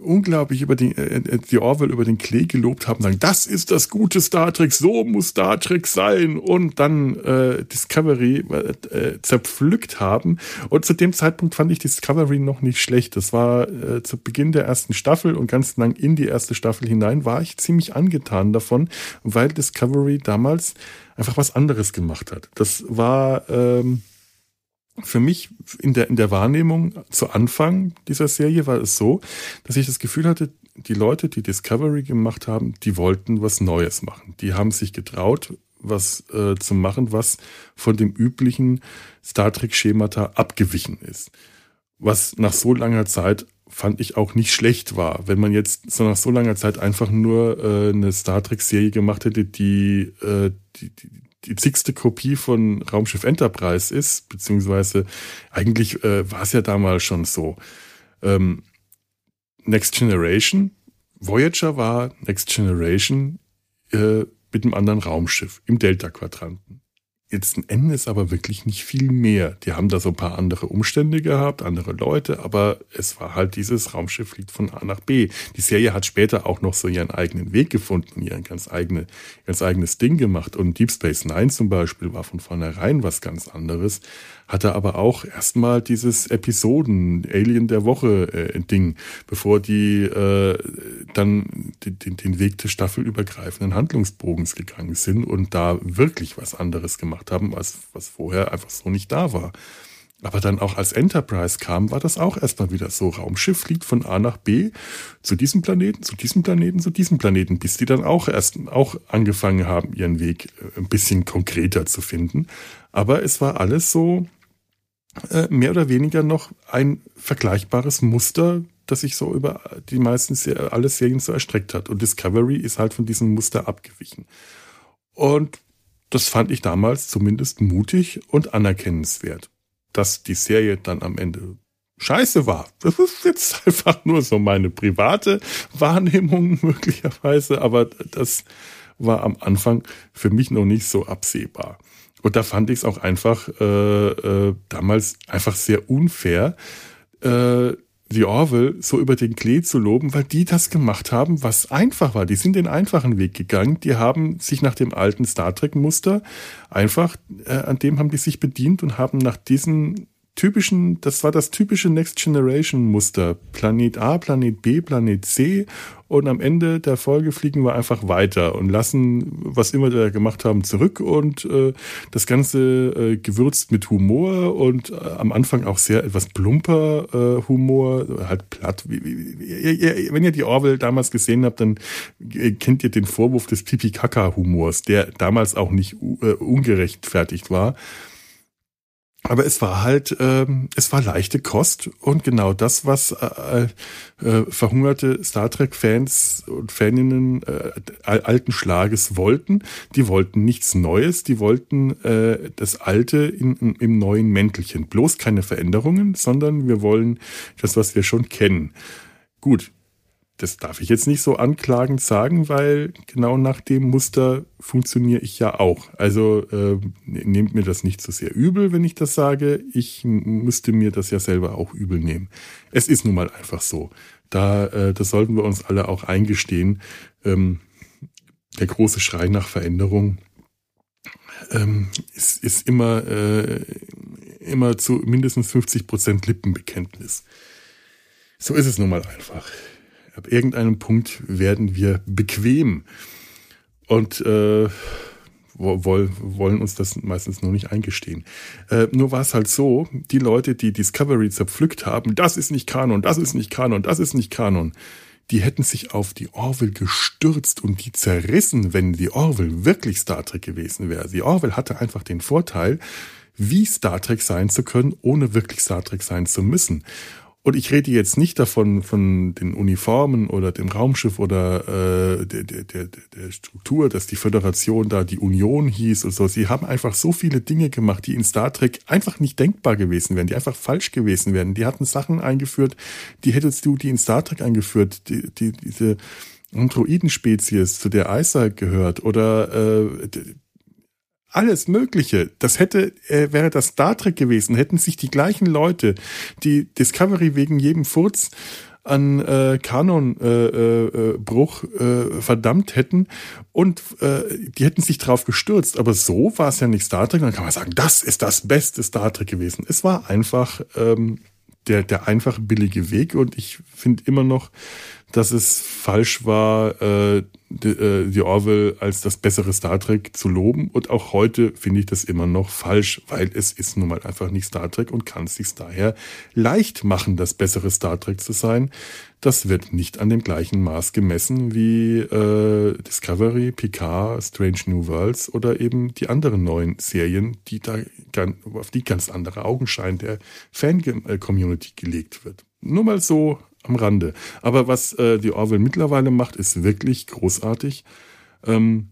A: unglaublich über die, äh, die Orwell über den Klee gelobt haben, sagen, das ist das gute Star Trek, so muss Star Trek sein und dann äh, Discovery äh, zerpflückt haben. Und zu dem Zeitpunkt fand ich Discovery noch nicht schlecht. Das war äh, zu Beginn der ersten Staffel und ganz lang in die erste Staffel hinein war ich ziemlich angetan davon, weil Discovery damals einfach was anderes gemacht hat. Das war ähm, für mich in der, in der Wahrnehmung zu Anfang dieser Serie war es so, dass ich das Gefühl hatte, die Leute, die Discovery gemacht haben, die wollten was Neues machen. Die haben sich getraut, was äh, zu machen, was von dem üblichen Star Trek-Schemata abgewichen ist. Was nach so langer Zeit fand ich auch nicht schlecht war. Wenn man jetzt so nach so langer Zeit einfach nur äh, eine Star Trek-Serie gemacht hätte, die, äh, die, die die zigste Kopie von Raumschiff Enterprise ist, beziehungsweise eigentlich äh, war es ja damals schon so. Ähm, Next Generation, Voyager war Next Generation äh, mit einem anderen Raumschiff im Delta-Quadranten. Jetzt Endes aber wirklich nicht viel mehr. Die haben da so ein paar andere Umstände gehabt, andere Leute, aber es war halt dieses Raumschiff fliegt von A nach B. Die Serie hat später auch noch so ihren eigenen Weg gefunden, ihren ganz, eigene, ganz eigenes Ding gemacht. Und Deep Space Nine zum Beispiel war von vornherein was ganz anderes hatte aber auch erstmal dieses Episoden Alien der Woche äh, bevor die äh, dann den, den Weg des staffelübergreifenden Handlungsbogens gegangen sind und da wirklich was anderes gemacht haben, was, was vorher einfach so nicht da war. Aber dann auch als Enterprise kam, war das auch erstmal wieder so. Raumschiff fliegt von A nach B zu diesem Planeten, zu diesem Planeten, zu diesem Planeten, bis die dann auch erst auch angefangen haben, ihren Weg äh, ein bisschen konkreter zu finden. Aber es war alles so, äh, mehr oder weniger noch ein vergleichbares Muster, das sich so über die meisten alle Serien so erstreckt hat. Und Discovery ist halt von diesem Muster abgewichen. Und das fand ich damals zumindest mutig und anerkennenswert. Dass die Serie dann am Ende scheiße war. Das ist jetzt einfach nur so meine private Wahrnehmung möglicherweise, aber das war am Anfang für mich noch nicht so absehbar. Und da fand ich es auch einfach äh, äh, damals einfach sehr unfair, äh, die Orwell so über den Klee zu loben, weil die das gemacht haben, was einfach war. Die sind den einfachen Weg gegangen. Die haben sich nach dem alten Star Trek-Muster einfach, äh, an dem haben die sich bedient und haben nach diesen typischen, das war das typische Next Generation Muster. Planet A, Planet B, Planet C und am Ende der Folge fliegen wir einfach weiter und lassen, was immer wir gemacht haben, zurück und äh, das Ganze äh, gewürzt mit Humor und äh, am Anfang auch sehr etwas plumper äh, Humor, halt platt. Wie, wie, wie, wenn ihr die Orwell damals gesehen habt, dann äh, kennt ihr den Vorwurf des Pipi-Kaka-Humors, der damals auch nicht äh, ungerechtfertigt war. Aber es war halt, ähm, es war leichte Kost und genau das, was äh, äh, verhungerte Star Trek-Fans und Faninnen äh, alten Schlages wollten. Die wollten nichts Neues, die wollten äh, das Alte in, in, im neuen Mäntelchen. Bloß keine Veränderungen, sondern wir wollen das, was wir schon kennen. Gut, das darf ich jetzt nicht so anklagend sagen, weil genau nach dem Muster funktioniere ich ja auch. Also äh, nehmt mir das nicht so sehr übel, wenn ich das sage. Ich müsste mir das ja selber auch übel nehmen. Es ist nun mal einfach so. Da, äh, das sollten wir uns alle auch eingestehen. Ähm, der große Schrei nach Veränderung ähm, ist, ist immer, äh, immer zu mindestens 50 Prozent Lippenbekenntnis. So ist es nun mal einfach. Ab irgendeinem Punkt werden wir bequem und äh, wollen uns das meistens nur nicht eingestehen. Äh, nur war es halt so, die Leute, die Discovery zerpflückt haben, das ist nicht Kanon, das ist nicht Kanon, das ist nicht Kanon, die hätten sich auf die Orville gestürzt und die zerrissen, wenn die Orville wirklich Star Trek gewesen wäre. Die Orville hatte einfach den Vorteil, wie Star Trek sein zu können, ohne wirklich Star Trek sein zu müssen. Und ich rede jetzt nicht davon von den Uniformen oder dem Raumschiff oder äh, der, der, der, der Struktur, dass die Föderation da die Union hieß und so. Sie haben einfach so viele Dinge gemacht, die in Star Trek einfach nicht denkbar gewesen wären, die einfach falsch gewesen wären. Die hatten Sachen eingeführt, die hättest du die in Star Trek eingeführt, die, die, diese Androidenspezies, zu der Isaac gehört, oder äh, alles Mögliche. Das hätte, äh, wäre das Star Trek gewesen, hätten sich die gleichen Leute, die Discovery wegen jedem Furz an äh, Kanonbruch äh, äh, äh, verdammt hätten und äh, die hätten sich drauf gestürzt. Aber so war es ja nicht Star Trek. Dann kann man sagen, das ist das beste Star Trek gewesen. Es war einfach ähm, der, der einfache billige Weg und ich finde immer noch, dass es falsch war, äh, die, äh, die Orwell als das bessere Star Trek zu loben. Und auch heute finde ich das immer noch falsch, weil es ist nun mal einfach nicht Star Trek und kann es sich daher leicht machen, das bessere Star Trek zu sein. Das wird nicht an dem gleichen Maß gemessen wie äh, Discovery, Picard, Strange New Worlds oder eben die anderen neuen Serien, die da auf die ganz andere Augenschein der Fan-Community gelegt wird. Nur mal so am Rande. Aber was äh, die Orwell mittlerweile macht, ist wirklich großartig. Ähm,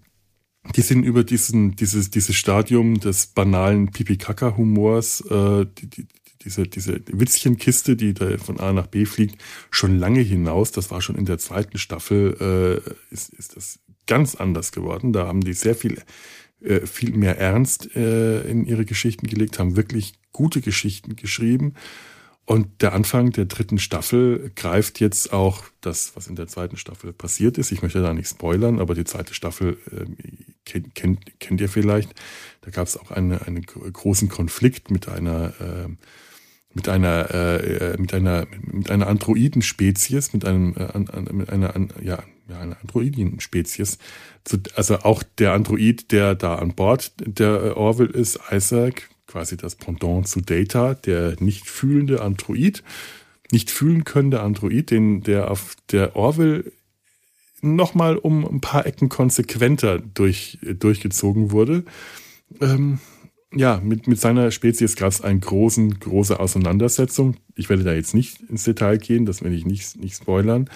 A: die sind über diesen, dieses, dieses Stadium des banalen Pipi-Kaka-Humors, äh, die, die, diese, diese Witzchenkiste, die da von A nach B fliegt, schon lange hinaus. Das war schon in der zweiten Staffel, äh, ist, ist das ganz anders geworden. Da haben die sehr viel, äh, viel mehr Ernst äh, in ihre Geschichten gelegt, haben wirklich gute Geschichten geschrieben. Und der Anfang der dritten Staffel greift jetzt auch das, was in der zweiten Staffel passiert ist. Ich möchte da nicht spoilern, aber die zweite Staffel äh, kennt, kennt, kennt ihr vielleicht. Da gab es auch eine, einen großen Konflikt mit einer äh, mit einer äh, mit einer mit einer Androidenspezies, mit einem äh, mit einer ja, ja einer Androidenspezies. Also auch der Android, der da an Bord der Orville ist, Isaac, quasi das Pendant zu Data, der nicht fühlende Android, nicht fühlen könnende Android, den der auf der Orwell nochmal um ein paar Ecken konsequenter durch, durchgezogen wurde. Ähm, ja, mit, mit seiner Spezies gab es eine großen, große Auseinandersetzung. Ich werde da jetzt nicht ins Detail gehen, das werde ich nicht, nicht spoilern.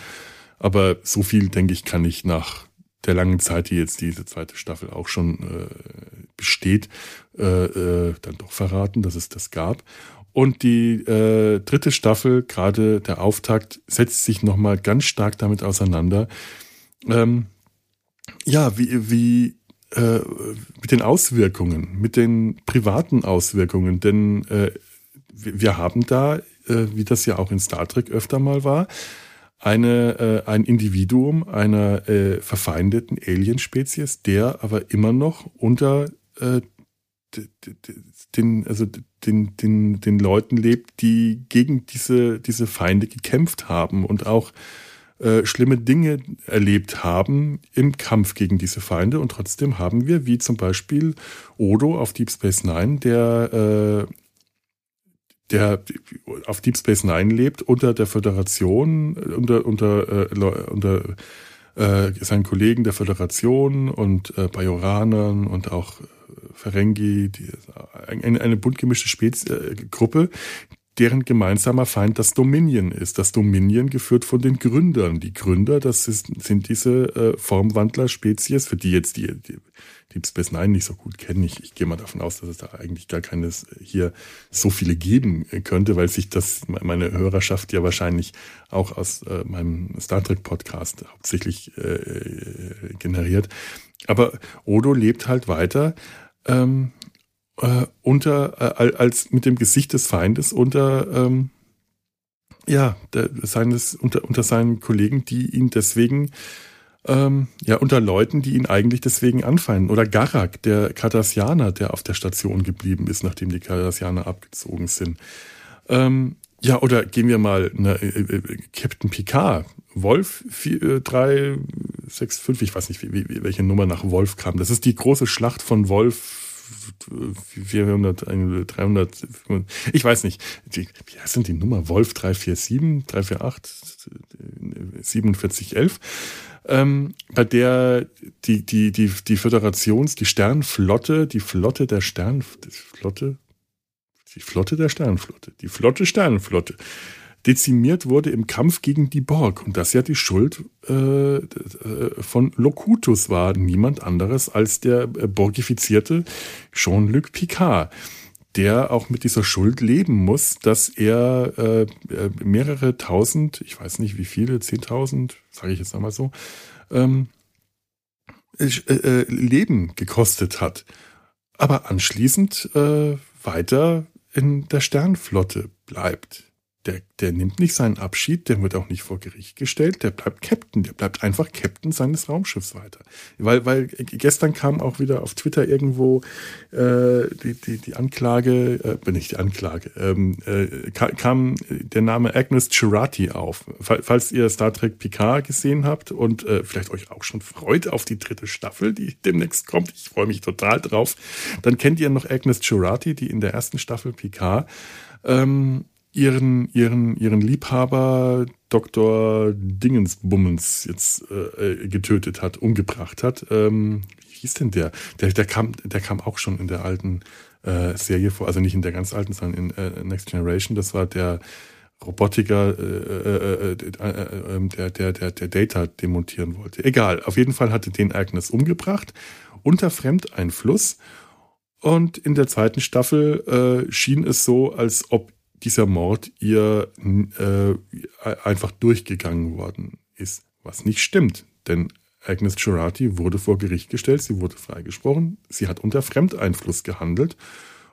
A: Aber so viel, denke ich, kann ich nach der langen Zeit, die jetzt diese zweite Staffel auch schon äh, besteht, äh, äh, dann doch verraten, dass es das gab. Und die äh, dritte Staffel, gerade der Auftakt, setzt sich nochmal ganz stark damit auseinander. Ähm, ja, wie, wie äh, mit den Auswirkungen, mit den privaten Auswirkungen, denn äh, wir haben da, äh, wie das ja auch in Star Trek öfter mal war, eine, äh, ein Individuum einer äh, verfeindeten Alienspezies, der aber immer noch unter äh, den, also den, den, den Leuten lebt, die gegen diese, diese Feinde gekämpft haben und auch äh, schlimme Dinge erlebt haben im Kampf gegen diese Feinde. Und trotzdem haben wir, wie zum Beispiel Odo auf Deep Space Nine, der äh, der auf Deep Space Nine lebt, unter der Föderation, unter, unter, äh, unter äh, seinen Kollegen der Föderation und äh, Bajoranern und auch äh, Ferengi, die, eine, eine bunt gemischte Spez äh, Gruppe, deren gemeinsamer Feind das Dominion ist. Das Dominion geführt von den Gründern. Die Gründer, das ist, sind diese äh, Formwandler-Spezies, für die jetzt die, die Deep Space Nine nicht so gut kennen. Ich, ich gehe mal davon aus, dass es da eigentlich gar keines hier so viele geben könnte, weil sich das meine Hörerschaft ja wahrscheinlich auch aus äh, meinem Star Trek Podcast hauptsächlich äh, generiert. Aber Odo lebt halt weiter ähm, äh, unter äh, als mit dem Gesicht des Feindes unter ähm, ja der, seines unter unter seinen Kollegen, die ihn deswegen ähm, ja unter Leuten, die ihn eigentlich deswegen anfeinden. Oder Garak, der Cardassianer, der auf der Station geblieben ist, nachdem die Cardassianer abgezogen sind. Ähm, ja, oder gehen wir mal, ne, äh, äh, Captain Picard, Wolf 4, 3, 6, 5, ich weiß nicht, wie, wie, welche Nummer nach Wolf kam. Das ist die große Schlacht von Wolf 400, 300, ich weiß nicht. Die, wie heißt denn die Nummer? Wolf 347, 348, 4711 ähm, bei der die, die, die, die Föderations-, die Sternflotte, die Flotte der Sternflotte, die Flotte der Sternflotte, die Flotte Sternenflotte, dezimiert wurde im Kampf gegen die Borg. Und das ja die Schuld äh, äh von Locutus war, niemand anderes als der äh, borgifizierte Jean-Luc Picard der auch mit dieser Schuld leben muss, dass er äh, äh mehrere tausend, ich weiß nicht wie viele, zehntausend, sage ich jetzt einmal so, ähm, äh, äh, Leben gekostet hat. Aber anschließend äh, weiter in der Sternflotte bleibt der, der nimmt nicht seinen Abschied, der wird auch nicht vor Gericht gestellt, der bleibt Captain, der bleibt einfach Captain seines Raumschiffs weiter. Weil, weil gestern kam auch wieder auf Twitter irgendwo äh, die, die, die Anklage, äh, nicht die Anklage, ähm, äh, kam der Name Agnes Girardi auf. Falls ihr Star Trek Picard gesehen habt und äh, vielleicht euch auch schon freut auf die dritte Staffel, die demnächst kommt, ich freue mich total drauf, dann kennt ihr noch Agnes Girardi, die in der ersten Staffel Picard ähm, ihren, ihren, ihren Liebhaber Dr. Dingensbummens jetzt äh, getötet hat, umgebracht hat. Ähm, wie hieß denn der? Der, der, kam, der kam auch schon in der alten äh, Serie vor, also nicht in der ganz alten, sondern in äh, Next Generation. Das war der Robotiker, äh, äh, äh, der, der, der, der Data demontieren wollte. Egal, auf jeden Fall hatte den Agnes umgebracht, unter Fremdeinfluss. Und in der zweiten Staffel äh, schien es so, als ob dieser Mord ihr äh, einfach durchgegangen worden ist, was nicht stimmt. Denn Agnes Girardi wurde vor Gericht gestellt, sie wurde freigesprochen, sie hat unter Fremdeinfluss gehandelt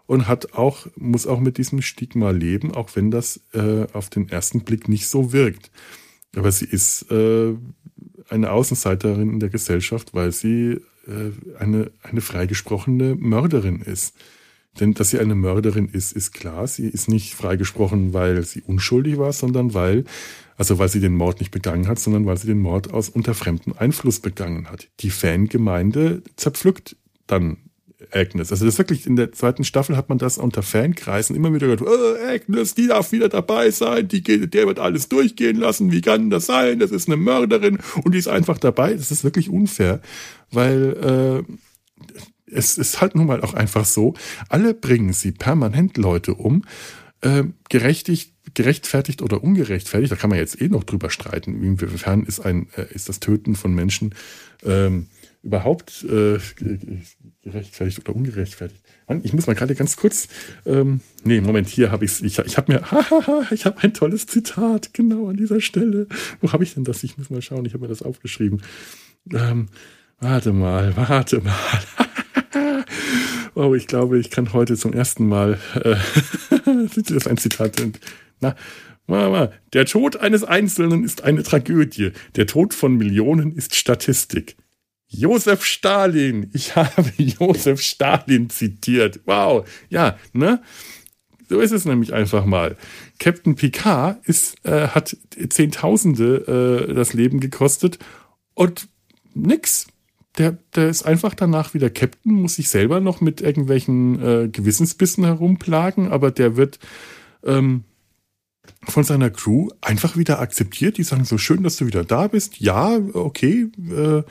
A: und hat auch, muss auch mit diesem Stigma leben, auch wenn das äh, auf den ersten Blick nicht so wirkt. Aber sie ist äh, eine Außenseiterin in der Gesellschaft, weil sie äh, eine, eine freigesprochene Mörderin ist. Denn dass sie eine Mörderin ist, ist klar. Sie ist nicht freigesprochen, weil sie unschuldig war, sondern weil, also weil sie den Mord nicht begangen hat, sondern weil sie den Mord aus unter fremdem Einfluss begangen hat. Die Fangemeinde zerpflückt dann Agnes. Also das wirklich in der zweiten Staffel hat man das unter Fankreisen immer wieder gehört, oh, Agnes, die darf wieder dabei sein, die geht, der wird alles durchgehen lassen, wie kann das sein? Das ist eine Mörderin und die ist einfach dabei. Das ist wirklich unfair, weil äh, es ist halt nun mal auch einfach so, alle bringen sie permanent Leute um, äh, gerechtigt, gerechtfertigt oder ungerechtfertigt, da kann man jetzt eh noch drüber streiten, inwiefern ist ein, äh, ist das Töten von Menschen ähm, überhaupt äh, gerechtfertigt oder ungerechtfertigt. Ich muss mal gerade ganz kurz, ähm, nee, Moment, hier habe ich's, ich Ich habe mir, hahaha, ich habe ein tolles Zitat, genau an dieser Stelle. Wo habe ich denn das? Ich muss mal schauen, ich habe mir das aufgeschrieben. Ähm, warte mal, warte mal. oh, ich glaube, ich kann heute zum ersten Mal, äh, das ein Zitat, na, Mama, der Tod eines Einzelnen ist eine Tragödie. Der Tod von Millionen ist Statistik. Josef Stalin. Ich habe Josef Stalin zitiert. Wow. Ja, ne? So ist es nämlich einfach mal. Captain Picard ist, äh, hat Zehntausende äh, das Leben gekostet und nix der, der ist einfach danach wieder Captain, muss sich selber noch mit irgendwelchen äh, Gewissensbissen herumplagen, aber der wird ähm, von seiner Crew einfach wieder akzeptiert. Die sagen so schön, dass du wieder da bist. Ja, okay, äh,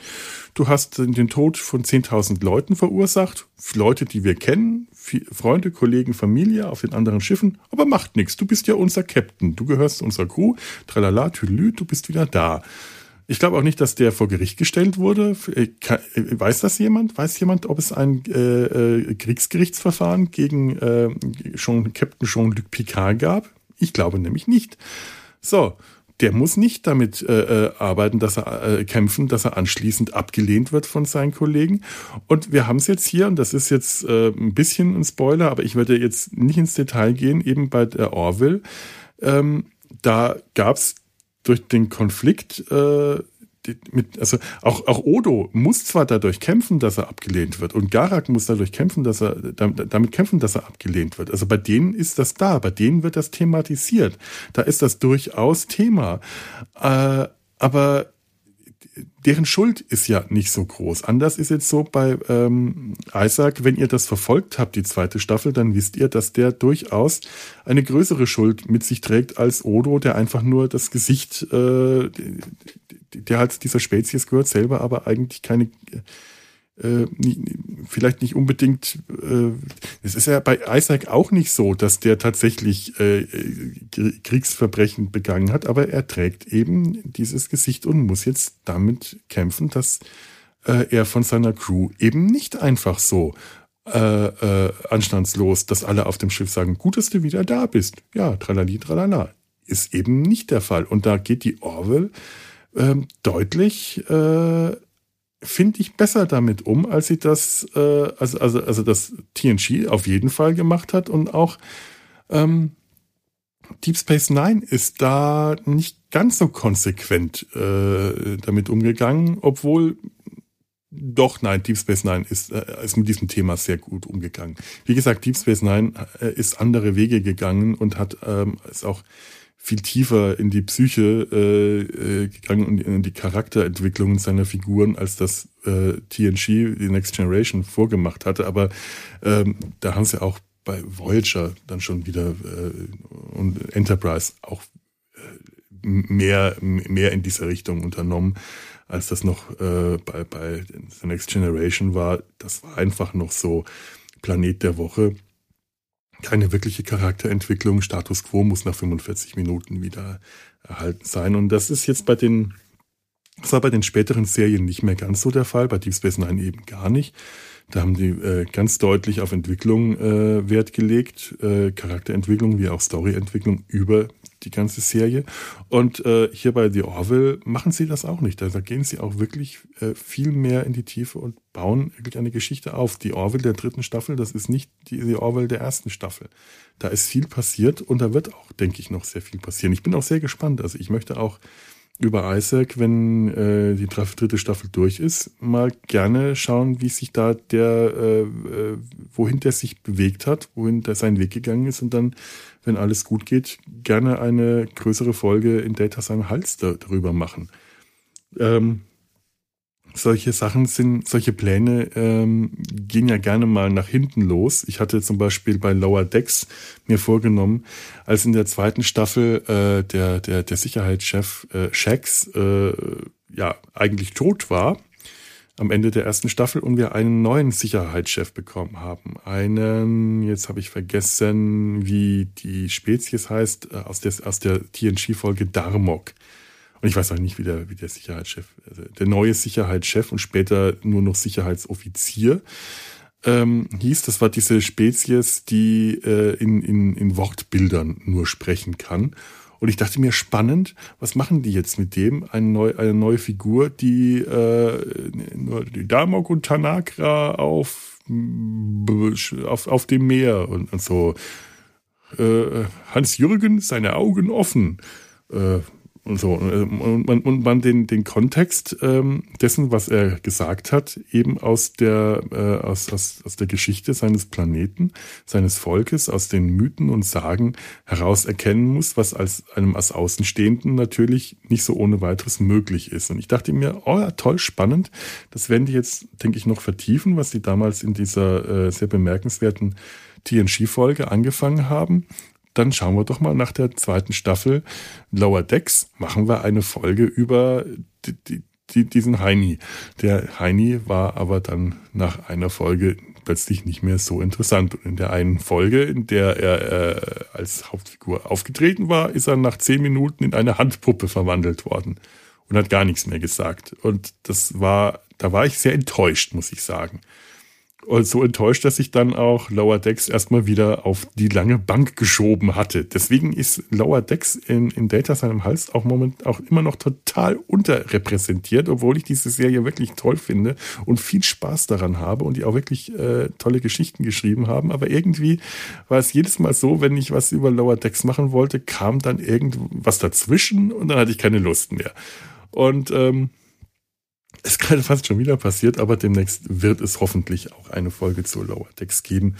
A: du hast den Tod von 10.000 Leuten verursacht. Leute, die wir kennen. Freunde, Kollegen, Familie auf den anderen Schiffen, aber macht nichts. Du bist ja unser Captain, du gehörst zu unserer Crew, tralala, tüdelü, du bist wieder da. Ich glaube auch nicht, dass der vor Gericht gestellt wurde. Äh, äh, weiß das jemand? Weiß jemand, ob es ein äh, äh, Kriegsgerichtsverfahren gegen äh, Jean, Captain Jean-Luc Picard gab? Ich glaube nämlich nicht. So, der muss nicht damit äh, arbeiten, dass er äh, kämpfen, dass er anschließend abgelehnt wird von seinen Kollegen. Und wir haben es jetzt hier, und das ist jetzt äh, ein bisschen ein Spoiler, aber ich werde jetzt nicht ins Detail gehen, eben bei der Orville. Ähm, da gab es durch den Konflikt äh, mit, also auch, auch Odo muss zwar dadurch kämpfen, dass er abgelehnt wird und Garak muss dadurch kämpfen, dass er damit kämpfen, dass er abgelehnt wird. Also bei denen ist das da, bei denen wird das thematisiert. Da ist das durchaus Thema. Äh, aber deren Schuld ist ja nicht so groß. Anders ist jetzt so bei ähm, Isaac, wenn ihr das verfolgt habt, die zweite Staffel, dann wisst ihr, dass der durchaus eine größere Schuld mit sich trägt als Odo, der einfach nur das Gesicht, äh, der halt dieser Spezies gehört, selber aber eigentlich keine äh, vielleicht nicht unbedingt, äh, es ist ja bei Isaac auch nicht so, dass der tatsächlich äh, Kriegsverbrechen begangen hat, aber er trägt eben dieses Gesicht und muss jetzt damit kämpfen, dass äh, er von seiner Crew eben nicht einfach so äh, äh, anstandslos, dass alle auf dem Schiff sagen, gut, dass du wieder da bist. Ja, tralali, tralala. Ist eben nicht der Fall. Und da geht die Orwell äh, deutlich äh, finde ich, besser damit um, als sie das, äh, also, also, also das TNG auf jeden Fall gemacht hat und auch ähm, Deep Space Nine ist da nicht ganz so konsequent äh, damit umgegangen, obwohl doch, nein, Deep Space Nine ist, äh, ist mit diesem Thema sehr gut umgegangen. Wie gesagt, Deep Space Nine äh, ist andere Wege gegangen und hat ähm, ist auch viel tiefer in die Psyche äh, äh, gegangen und in die Charakterentwicklung seiner Figuren, als das äh, TNG, die Next Generation, vorgemacht hatte. Aber ähm, da haben sie auch bei Voyager dann schon wieder äh, und Enterprise auch äh, mehr, mehr in dieser Richtung unternommen, als das noch äh, bei, bei The Next Generation war. Das war einfach noch so Planet der Woche keine wirkliche Charakterentwicklung. Status quo muss nach 45 Minuten wieder erhalten sein. Und das ist jetzt bei den, das war bei den späteren Serien nicht mehr ganz so der Fall, bei Deep Space Nine eben gar nicht. Da haben die äh, ganz deutlich auf Entwicklung äh, Wert gelegt, äh, Charakterentwicklung wie auch Storyentwicklung über die ganze Serie. Und äh, hier bei The Orville machen sie das auch nicht. Da gehen sie auch wirklich äh, viel mehr in die Tiefe und bauen wirklich eine Geschichte auf. Die Orville der dritten Staffel, das ist nicht die, die Orville der ersten Staffel. Da ist viel passiert und da wird auch, denke ich, noch sehr viel passieren. Ich bin auch sehr gespannt. Also ich möchte auch über Isaac, wenn äh, die dritte Staffel durch ist, mal gerne schauen, wie sich da der, äh, äh, wohin der sich bewegt hat, wohin der seinen Weg gegangen ist und dann, wenn alles gut geht, gerne eine größere Folge in Data seinem Hals darüber machen. Ähm, solche Sachen sind, solche Pläne ähm, gehen ja gerne mal nach hinten los. Ich hatte zum Beispiel bei Lower Decks mir vorgenommen, als in der zweiten Staffel äh, der, der, der Sicherheitschef äh, Shax äh, ja eigentlich tot war, am Ende der ersten Staffel und wir einen neuen Sicherheitschef bekommen haben. Einen, jetzt habe ich vergessen, wie die Spezies heißt, äh, aus der, aus der TNG-Folge Darmok. Und ich weiß auch nicht, wie der, wie der Sicherheitschef, also der neue Sicherheitschef und später nur noch Sicherheitsoffizier ähm, hieß. Das war diese Spezies, die äh, in, in, in Wortbildern nur sprechen kann. Und ich dachte mir, spannend, was machen die jetzt mit dem? Eine, neu, eine neue Figur, die äh, die Damok und Tanakra auf, auf, auf dem Meer und, und so. Äh, Hans-Jürgen, seine Augen offen. Äh, und so. Und man, und man den, den Kontext ähm, dessen, was er gesagt hat, eben aus der, äh, aus, aus, aus der Geschichte seines Planeten, seines Volkes, aus den Mythen und Sagen heraus erkennen muss, was als einem als Außenstehenden natürlich nicht so ohne weiteres möglich ist. Und ich dachte mir, oh ja, toll, spannend. Das werden die jetzt, denke ich, noch vertiefen, was sie damals in dieser äh, sehr bemerkenswerten TNG-Folge angefangen haben dann schauen wir doch mal nach der zweiten Staffel Lower Decks, machen wir eine Folge über die, die, die, diesen Heini. Der Heini war aber dann nach einer Folge plötzlich nicht mehr so interessant. Und in der einen Folge, in der er äh, als Hauptfigur aufgetreten war, ist er nach zehn Minuten in eine Handpuppe verwandelt worden und hat gar nichts mehr gesagt. Und das war, da war ich sehr enttäuscht, muss ich sagen. Und so enttäuscht, dass ich dann auch Lower Decks erstmal wieder auf die lange Bank geschoben hatte. Deswegen ist Lower Decks in, in Data seinem Hals auch moment auch immer noch total unterrepräsentiert, obwohl ich diese Serie wirklich toll finde und viel Spaß daran habe und die auch wirklich äh, tolle Geschichten geschrieben haben. Aber irgendwie war es jedes Mal so, wenn ich was über Lower Decks machen wollte, kam dann irgendwas dazwischen und dann hatte ich keine Lust mehr. Und ähm, ist gerade fast schon wieder passiert, aber demnächst wird es hoffentlich auch eine Folge zu Lower Decks geben.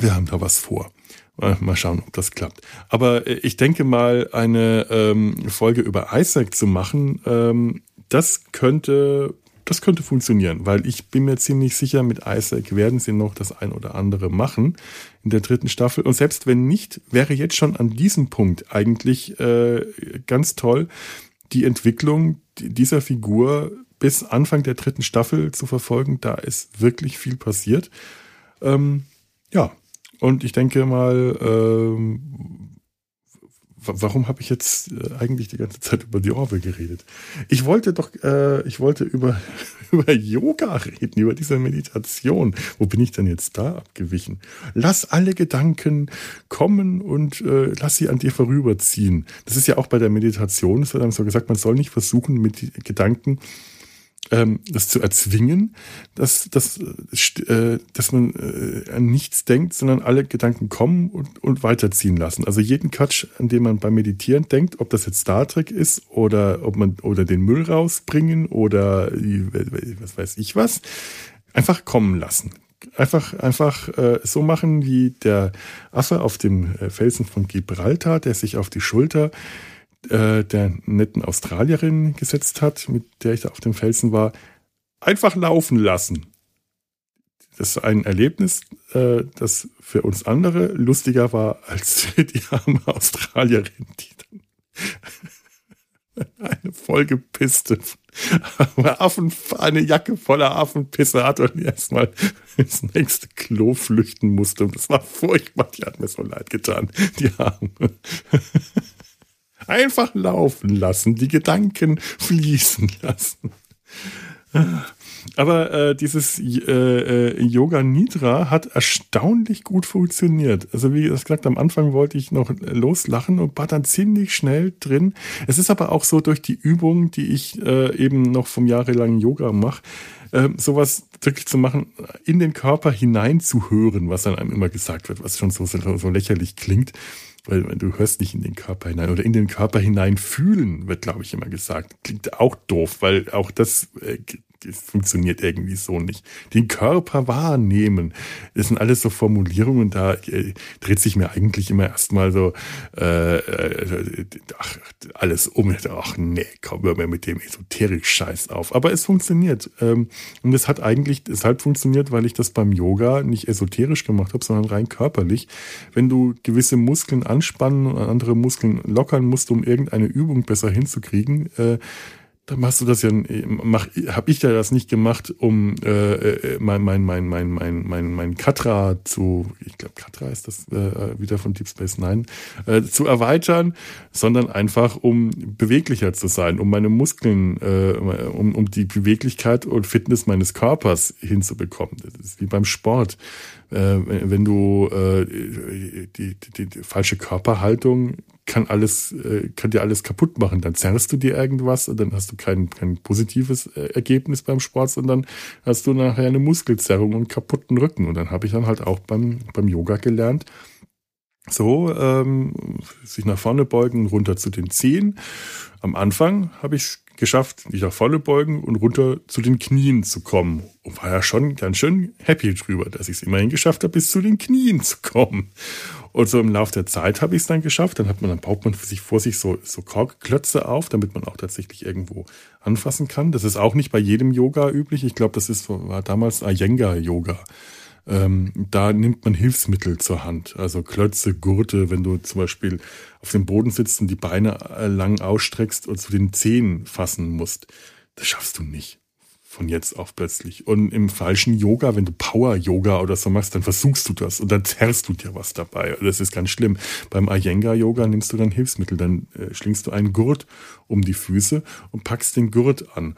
A: Wir haben da was vor. Mal schauen, ob das klappt. Aber äh, ich denke mal, eine ähm, Folge über Isaac zu machen, ähm, das könnte, das könnte funktionieren, weil ich bin mir ziemlich sicher, mit Isaac werden sie noch das ein oder andere machen in der dritten Staffel. Und selbst wenn nicht, wäre jetzt schon an diesem Punkt eigentlich äh, ganz toll, die Entwicklung dieser Figur bis Anfang der dritten Staffel zu verfolgen. Da ist wirklich viel passiert. Ähm, ja, und ich denke mal, ähm, warum habe ich jetzt äh, eigentlich die ganze Zeit über die Orwell geredet? Ich wollte doch, äh, ich wollte über, über Yoga reden, über diese Meditation. Wo bin ich denn jetzt da abgewichen? Lass alle Gedanken kommen und äh, lass sie an dir vorüberziehen. Das ist ja auch bei der Meditation, es wird dann so gesagt, man soll nicht versuchen, mit Gedanken ähm, das zu erzwingen, dass, dass, äh, dass man äh, an nichts denkt, sondern alle Gedanken kommen und, und weiterziehen lassen. Also jeden Quatsch, an dem man beim Meditieren denkt, ob das jetzt Star Trek ist oder ob man oder den Müll rausbringen oder was weiß ich was, einfach kommen lassen. Einfach, einfach äh, so machen wie der Affe auf dem äh, Felsen von Gibraltar, der sich auf die Schulter äh, der netten Australierin gesetzt hat, mit der ich da auf dem Felsen war, einfach laufen lassen. Das ist ein Erlebnis, äh, das für uns andere lustiger war als die arme Australierin, die dann eine vollgepisste Affen, eine Jacke voller Affenpisse hat und erstmal ins nächste Klo flüchten musste. Und das war furchtbar. Die hat mir so leid getan, die Arme. Einfach laufen lassen, die Gedanken fließen lassen. Aber äh, dieses äh, äh, Yoga Nidra hat erstaunlich gut funktioniert. Also wie gesagt, am Anfang wollte ich noch loslachen und war dann ziemlich schnell drin. Es ist aber auch so durch die Übung, die ich äh, eben noch vom jahrelangen Yoga mache, äh, sowas wirklich zu machen, in den Körper hineinzuhören, was dann einem immer gesagt wird, was schon so, so, so lächerlich klingt weil du hörst nicht in den Körper hinein oder in den Körper hinein fühlen, wird, glaube ich, immer gesagt. Klingt auch doof, weil auch das äh, das funktioniert irgendwie so nicht. Den Körper wahrnehmen, das sind alles so Formulierungen, da äh, dreht sich mir eigentlich immer erstmal so äh, äh, ach, alles um. Ach nee, komm mir mit dem Esoterik-Scheiß auf. Aber es funktioniert. Ähm, und es hat eigentlich deshalb funktioniert, weil ich das beim Yoga nicht esoterisch gemacht habe, sondern rein körperlich. Wenn du gewisse Muskeln anspannen und andere Muskeln lockern musst, um irgendeine Übung besser hinzukriegen, äh, dann machst du das ja, mach, hab ich ja das nicht gemacht, um äh, äh, mein, mein, mein, mein, mein, mein, mein Katra zu, ich glaube Katra ist das äh, wieder von Deep Space Nine, äh, zu erweitern, sondern einfach um beweglicher zu sein, um meine Muskeln, äh, um, um die Beweglichkeit und Fitness meines Körpers hinzubekommen. Das ist wie beim Sport. Äh, wenn du äh, die, die, die falsche Körperhaltung kann alles, äh, kann dir alles kaputt machen. Dann zerrst du dir irgendwas und dann hast du kein, kein positives äh, Ergebnis beim Sport, sondern hast du nachher eine Muskelzerrung und kaputten Rücken. Und dann habe ich dann halt auch beim, beim Yoga gelernt, so, ähm, sich nach vorne beugen, runter zu den Zehen. Am Anfang habe ich es geschafft, mich nach vorne beugen und runter zu den Knien zu kommen. Und war ja schon ganz schön happy drüber, dass ich es immerhin geschafft habe, bis zu den Knien zu kommen. Und so im Laufe der Zeit habe ich es dann geschafft. Dann hat man, dann baut man sich vor sich so, so Korkklötze auf, damit man auch tatsächlich irgendwo anfassen kann. Das ist auch nicht bei jedem Yoga üblich. Ich glaube, das ist, war damals Iyengar-Yoga. Ähm, da nimmt man Hilfsmittel zur Hand, also Klötze, Gurte, wenn du zum Beispiel auf dem Boden sitzt und die Beine äh, lang ausstreckst und zu den Zehen fassen musst. Das schaffst du nicht von jetzt auf plötzlich. Und im falschen Yoga, wenn du Power-Yoga oder so machst, dann versuchst du das und dann zerrst du dir was dabei. Das ist ganz schlimm. Beim Iyengar-Yoga nimmst du dann Hilfsmittel, dann äh, schlingst du einen Gurt um die Füße und packst den Gurt an.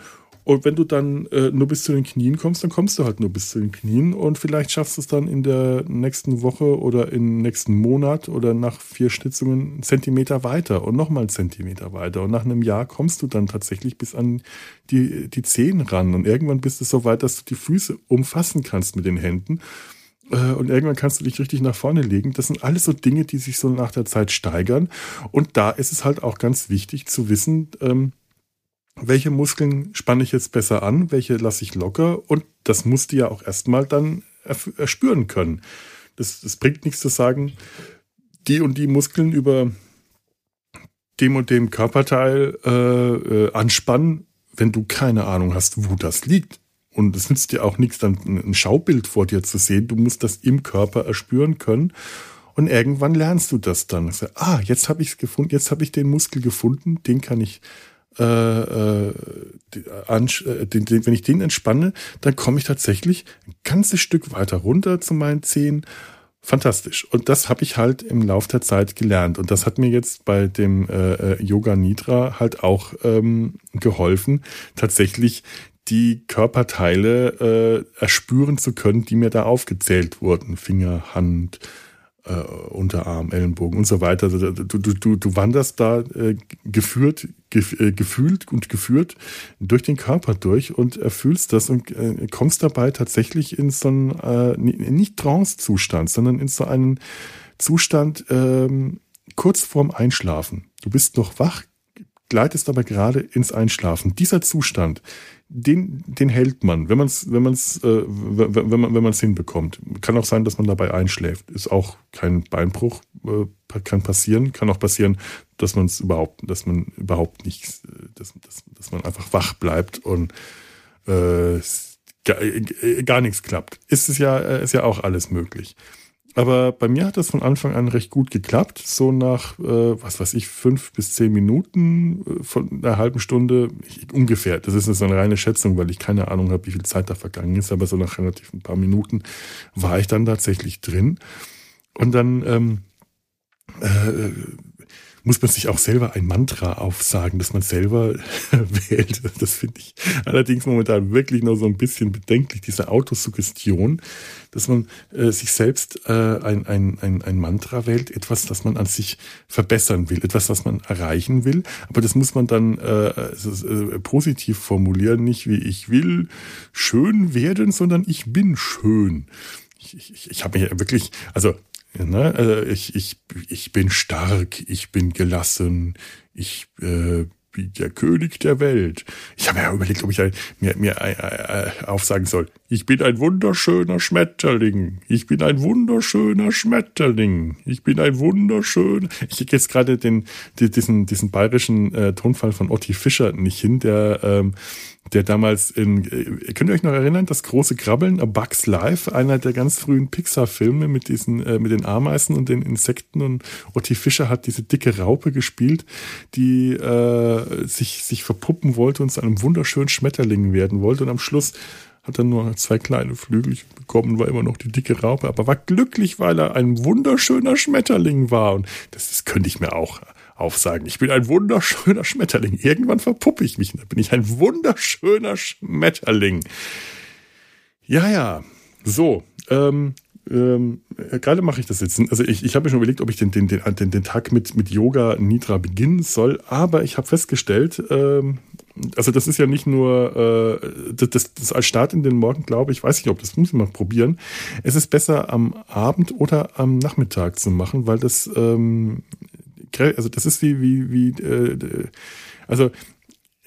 A: Und wenn du dann äh, nur bis zu den Knien kommst, dann kommst du halt nur bis zu den Knien und vielleicht schaffst du es dann in der nächsten Woche oder im nächsten Monat oder nach vier Schnitzungen einen Zentimeter weiter und nochmal einen Zentimeter weiter. Und nach einem Jahr kommst du dann tatsächlich bis an die, die Zehen ran. Und irgendwann bist du so weit, dass du die Füße umfassen kannst mit den Händen. Äh, und irgendwann kannst du dich richtig nach vorne legen. Das sind alles so Dinge, die sich so nach der Zeit steigern. Und da ist es halt auch ganz wichtig zu wissen, ähm, welche Muskeln spanne ich jetzt besser an, welche lasse ich locker und das musst du ja auch erstmal dann erspüren können. Das, das bringt nichts zu sagen, die und die Muskeln über dem und dem Körperteil äh, äh, anspannen, wenn du keine Ahnung hast, wo das liegt. Und es nützt dir auch nichts, dann ein Schaubild vor dir zu sehen. Du musst das im Körper erspüren können. Und irgendwann lernst du das dann. ah, jetzt habe ich es gefunden, jetzt habe ich den Muskel gefunden, den kann ich äh, äh, äh, den, den, wenn ich den entspanne, dann komme ich tatsächlich ein ganzes Stück weiter runter zu meinen Zehen. Fantastisch. Und das habe ich halt im Laufe der Zeit gelernt. Und das hat mir jetzt bei dem äh, äh, Yoga Nidra halt auch ähm, geholfen, tatsächlich die Körperteile äh, erspüren zu können, die mir da aufgezählt wurden. Finger, Hand, äh, Unterarm, Ellenbogen und so weiter. Also, du, du, du, du wanderst da äh, geführt, gef, äh, gefühlt und geführt durch den Körper durch und erfüllst das und äh, kommst dabei tatsächlich in so einen, äh, nicht Trance-Zustand, sondern in so einen Zustand ähm, kurz vorm Einschlafen. Du bist noch wach, gleitest aber gerade ins Einschlafen. Dieser Zustand, den, den hält man, wenn man es wenn man's, äh, wenn, man wenn man's hinbekommt. Kann auch sein, dass man dabei einschläft. Ist auch kein Beinbruch, äh, kann passieren. Kann auch passieren, dass man es überhaupt, dass man überhaupt nicht, dass, dass, dass man einfach wach bleibt und äh, gar, äh, gar nichts klappt. Ist es ja, ist ja auch alles möglich. Aber bei mir hat das von Anfang an recht gut geklappt. So nach, äh, was weiß ich, fünf bis zehn Minuten äh, von einer halben Stunde ich, ungefähr. Das ist so eine reine Schätzung, weil ich keine Ahnung habe, wie viel Zeit da vergangen ist. Aber so nach relativ ein paar Minuten war ich dann tatsächlich drin. Und dann ähm, äh, muss man sich auch selber ein Mantra aufsagen, dass man selber wählt. Das finde ich allerdings momentan wirklich noch so ein bisschen bedenklich, diese Autosuggestion, dass man äh, sich selbst äh, ein, ein, ein, ein Mantra wählt, etwas, das man an sich verbessern will, etwas, was man erreichen will. Aber das muss man dann äh, äh, positiv formulieren, nicht wie ich will schön werden, sondern ich bin schön. Ich, ich, ich habe mir wirklich, also Ne? Also ich, ich, ich bin stark, ich bin gelassen, ich äh, bin der König der Welt. Ich habe ja überlegt, ob ich mir, mir äh, äh, aufsagen soll. Ich bin ein wunderschöner Schmetterling. Ich bin ein wunderschöner Schmetterling. Ich bin ein wunderschöner. Ich kriege jetzt gerade den, diesen, diesen bayerischen äh, Tonfall von Otti Fischer nicht hin, der ähm, der damals in, äh, könnt ihr euch noch erinnern, das große Krabbeln, A Bugs Life, einer der ganz frühen Pixar-Filme mit diesen, äh, mit den Ameisen und den Insekten und Otti Fischer hat diese dicke Raupe gespielt, die äh, sich, sich verpuppen wollte und zu einem wunderschönen Schmetterling werden wollte und am Schluss hat er nur zwei kleine Flügel bekommen, war immer noch die dicke Raupe, aber war glücklich, weil er ein wunderschöner Schmetterling war und das, das könnte ich mir auch aufsagen. Ich bin ein wunderschöner Schmetterling. Irgendwann verpuppe ich mich. Da bin ich ein wunderschöner Schmetterling. Ja, ja. So, ähm, ähm, gerade mache ich das jetzt. Also ich, ich habe mir schon überlegt, ob ich den, den, den, den Tag mit, mit Yoga Nidra beginnen soll, aber ich habe festgestellt, ähm, also das ist ja nicht nur äh, das, das als Start in den Morgen, glaube ich, weiß ich, ob das muss ich mal probieren. Es ist besser am Abend oder am Nachmittag zu machen, weil das ähm, also das ist wie, wie, wie, äh, also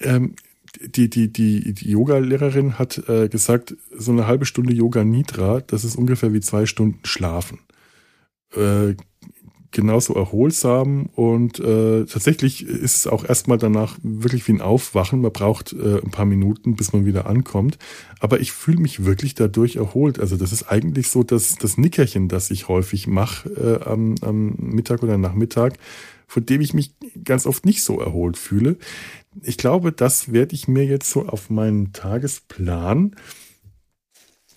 A: ähm, die, die, die, die Yoga-Lehrerin hat äh, gesagt, so eine halbe Stunde Yoga Nidra, das ist ungefähr wie zwei Stunden Schlafen. Äh, genauso erholsam und äh, tatsächlich ist es auch erstmal danach wirklich wie ein Aufwachen. Man braucht äh, ein paar Minuten, bis man wieder ankommt. Aber ich fühle mich wirklich dadurch erholt. Also das ist eigentlich so dass das Nickerchen, das ich häufig mache äh, am, am Mittag oder Nachmittag, von dem ich mich ganz oft nicht so erholt fühle. ich glaube, das werde ich mir jetzt so auf meinen Tagesplan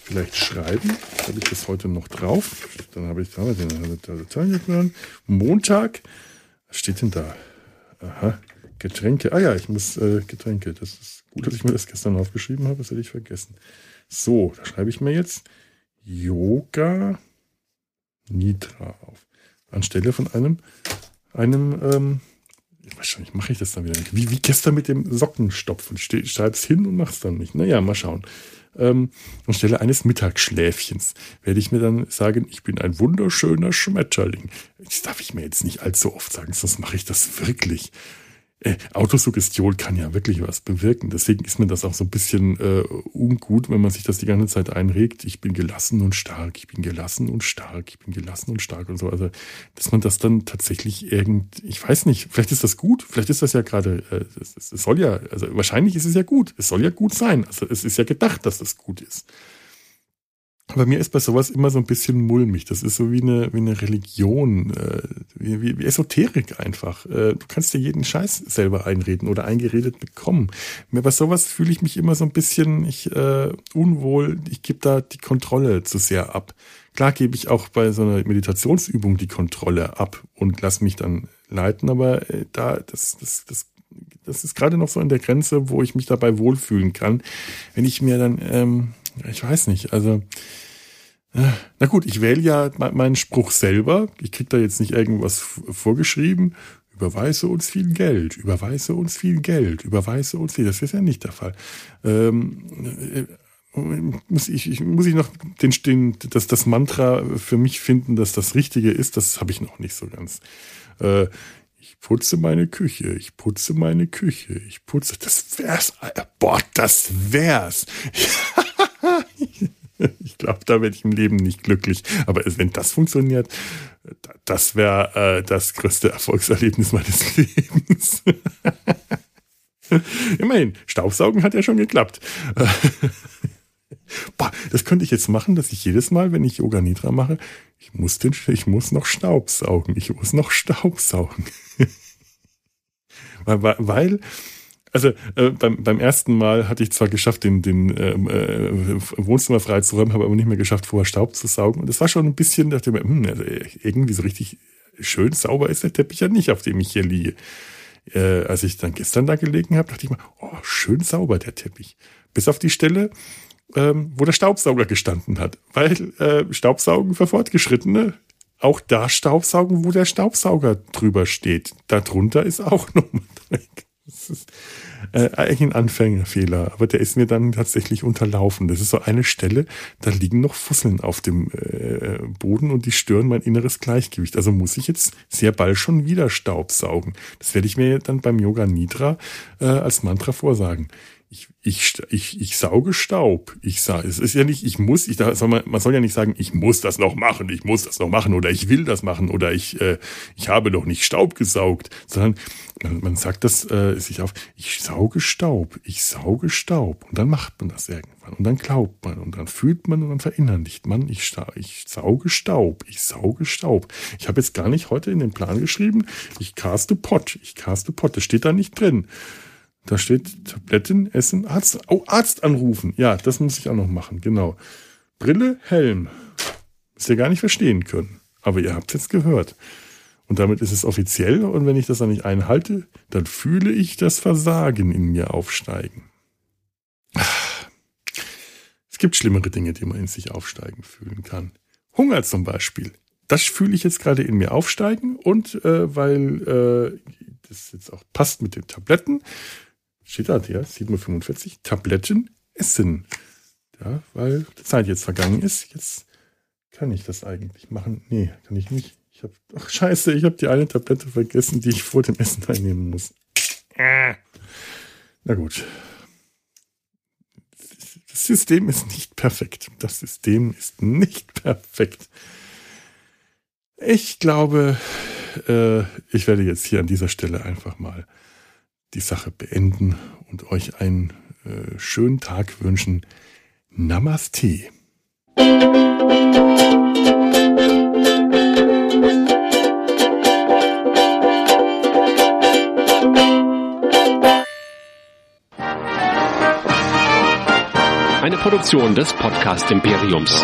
A: vielleicht schreiben. Habe ich das heute noch drauf? Dann habe ich da den Tagesplan. Montag. Was steht denn da? Aha. Getränke. Ah ja, ich muss äh, Getränke. Das ist gut, dass ich mir das gestern aufgeschrieben habe. Das hätte ich vergessen. So, da schreibe ich mir jetzt Yoga Nitra auf. Anstelle von einem, einem, ähm, wahrscheinlich mache ich das dann wieder nicht. Wie, wie gestern mit dem Sockenstopfen. Schreib's hin und mach's dann nicht. Naja, mal schauen. Ähm, anstelle eines Mittagsschläfchens werde ich mir dann sagen, ich bin ein wunderschöner Schmetterling. Das darf ich mir jetzt nicht allzu oft sagen, sonst mache ich das wirklich äh, Autosuggestion kann ja wirklich was bewirken. Deswegen ist mir das auch so ein bisschen äh, ungut, wenn man sich das die ganze Zeit einregt. Ich bin gelassen und stark, ich bin gelassen und stark, ich bin gelassen und stark und so. Also, dass man das dann tatsächlich irgend, ich weiß nicht, vielleicht ist das gut, vielleicht ist das ja gerade, äh, es, es soll ja, also wahrscheinlich ist es ja gut, es soll ja gut sein. Also es ist ja gedacht, dass das gut ist. Aber mir ist bei sowas immer so ein bisschen mulmig. Das ist so wie eine, wie eine Religion, äh, wie, wie, wie Esoterik einfach. Äh, du kannst dir jeden Scheiß selber einreden oder eingeredet bekommen. Bei sowas fühle ich mich immer so ein bisschen ich, äh, unwohl. Ich gebe da die Kontrolle zu sehr ab. Klar gebe ich auch bei so einer Meditationsübung die Kontrolle ab und lass mich dann leiten, aber äh, da, das, das, das das ist gerade noch so in der Grenze, wo ich mich dabei wohlfühlen kann. Wenn ich mir dann, ähm, ich weiß nicht, also na gut, ich wähle ja meinen Spruch selber. Ich krieg da jetzt nicht irgendwas vorgeschrieben. Überweise uns viel Geld, überweise uns viel Geld, überweise uns viel. Das ist ja nicht der Fall. Ähm, äh, muss ich, ich, muss ich noch den, den, das, das Mantra für mich finden, dass das Richtige ist, das habe ich noch nicht so ganz. Äh, ich putze meine Küche, ich putze meine Küche, ich putze. Das wär's. Boah, das wär's. ich glaube, da werde ich im Leben nicht glücklich. Aber wenn das funktioniert, das wäre äh, das größte Erfolgserlebnis meines Lebens. Immerhin, Staubsaugen hat ja schon geklappt. Boah, das könnte ich jetzt machen, dass ich jedes Mal, wenn ich Yoga Nidra mache, ich muss, den, ich muss noch Staubsaugen. Ich muss noch Staubsaugen. weil, weil also äh, beim, beim ersten Mal hatte ich zwar geschafft, den, den ähm, äh, Wohnzimmer freizuräumen, habe aber nicht mehr geschafft, vorher Staub zu saugen. Und das war schon ein bisschen, dachte ich mir, hm, also irgendwie so richtig schön sauber ist der Teppich ja nicht, auf dem ich hier liege. Äh, als ich dann gestern da gelegen habe, dachte ich mir, oh, schön sauber der Teppich. Bis auf die Stelle, ähm, wo der Staubsauger gestanden hat. Weil äh, Staubsaugen für Fortgeschrittene auch da Staubsaugen, wo der Staubsauger drüber steht. Darunter ist auch nochmal Dreck. Das ist äh, eigentlich ein Anfängerfehler, aber der ist mir dann tatsächlich unterlaufen. Das ist so eine Stelle, da liegen noch Fusseln auf dem äh, Boden und die stören mein inneres Gleichgewicht. Also muss ich jetzt sehr bald schon wieder Staub saugen. Das werde ich mir dann beim Yoga Nidra äh, als Mantra vorsagen ich, ich, ich, sauge Staub. Ich sage, es ist ja nicht, ich muss, ich, soll man, man soll ja nicht sagen, ich muss das noch machen, ich muss das noch machen oder ich will das machen oder ich, äh, ich habe noch nicht Staub gesaugt, sondern man, man sagt das äh, sich auf, ich sauge Staub, ich sauge Staub und dann macht man das irgendwann und dann glaubt man und dann fühlt man und dann verinnerlicht man, ich, ich sauge Staub, ich sauge Staub. Ich habe jetzt gar nicht heute in den Plan geschrieben, ich caste Pott, ich caste Pott, das steht da nicht drin. Da steht Tabletten, Essen, Arzt. Oh, Arzt anrufen. Ja, das muss ich auch noch machen. Genau. Brille, Helm. Müsst ihr gar nicht verstehen können. Aber ihr habt es jetzt gehört. Und damit ist es offiziell. Und wenn ich das dann nicht einhalte, dann fühle ich das Versagen in mir aufsteigen. Es gibt schlimmere Dinge, die man in sich aufsteigen fühlen kann. Hunger zum Beispiel. Das fühle ich jetzt gerade in mir aufsteigen. Und äh, weil äh, das jetzt auch passt mit den Tabletten, steht da, ja, 7.45 Uhr, Tabletten essen. Ja, weil die Zeit jetzt vergangen ist. Jetzt kann ich das eigentlich machen. Nee, kann ich nicht. Ich habe, ach scheiße, ich habe die eine Tablette vergessen, die ich vor dem Essen einnehmen muss. Na gut. Das System ist nicht perfekt. Das System ist nicht perfekt. Ich glaube, äh, ich werde jetzt hier an dieser Stelle einfach mal die Sache beenden und euch einen äh, schönen Tag wünschen. Namaste.
B: Eine Produktion des Podcast Imperiums.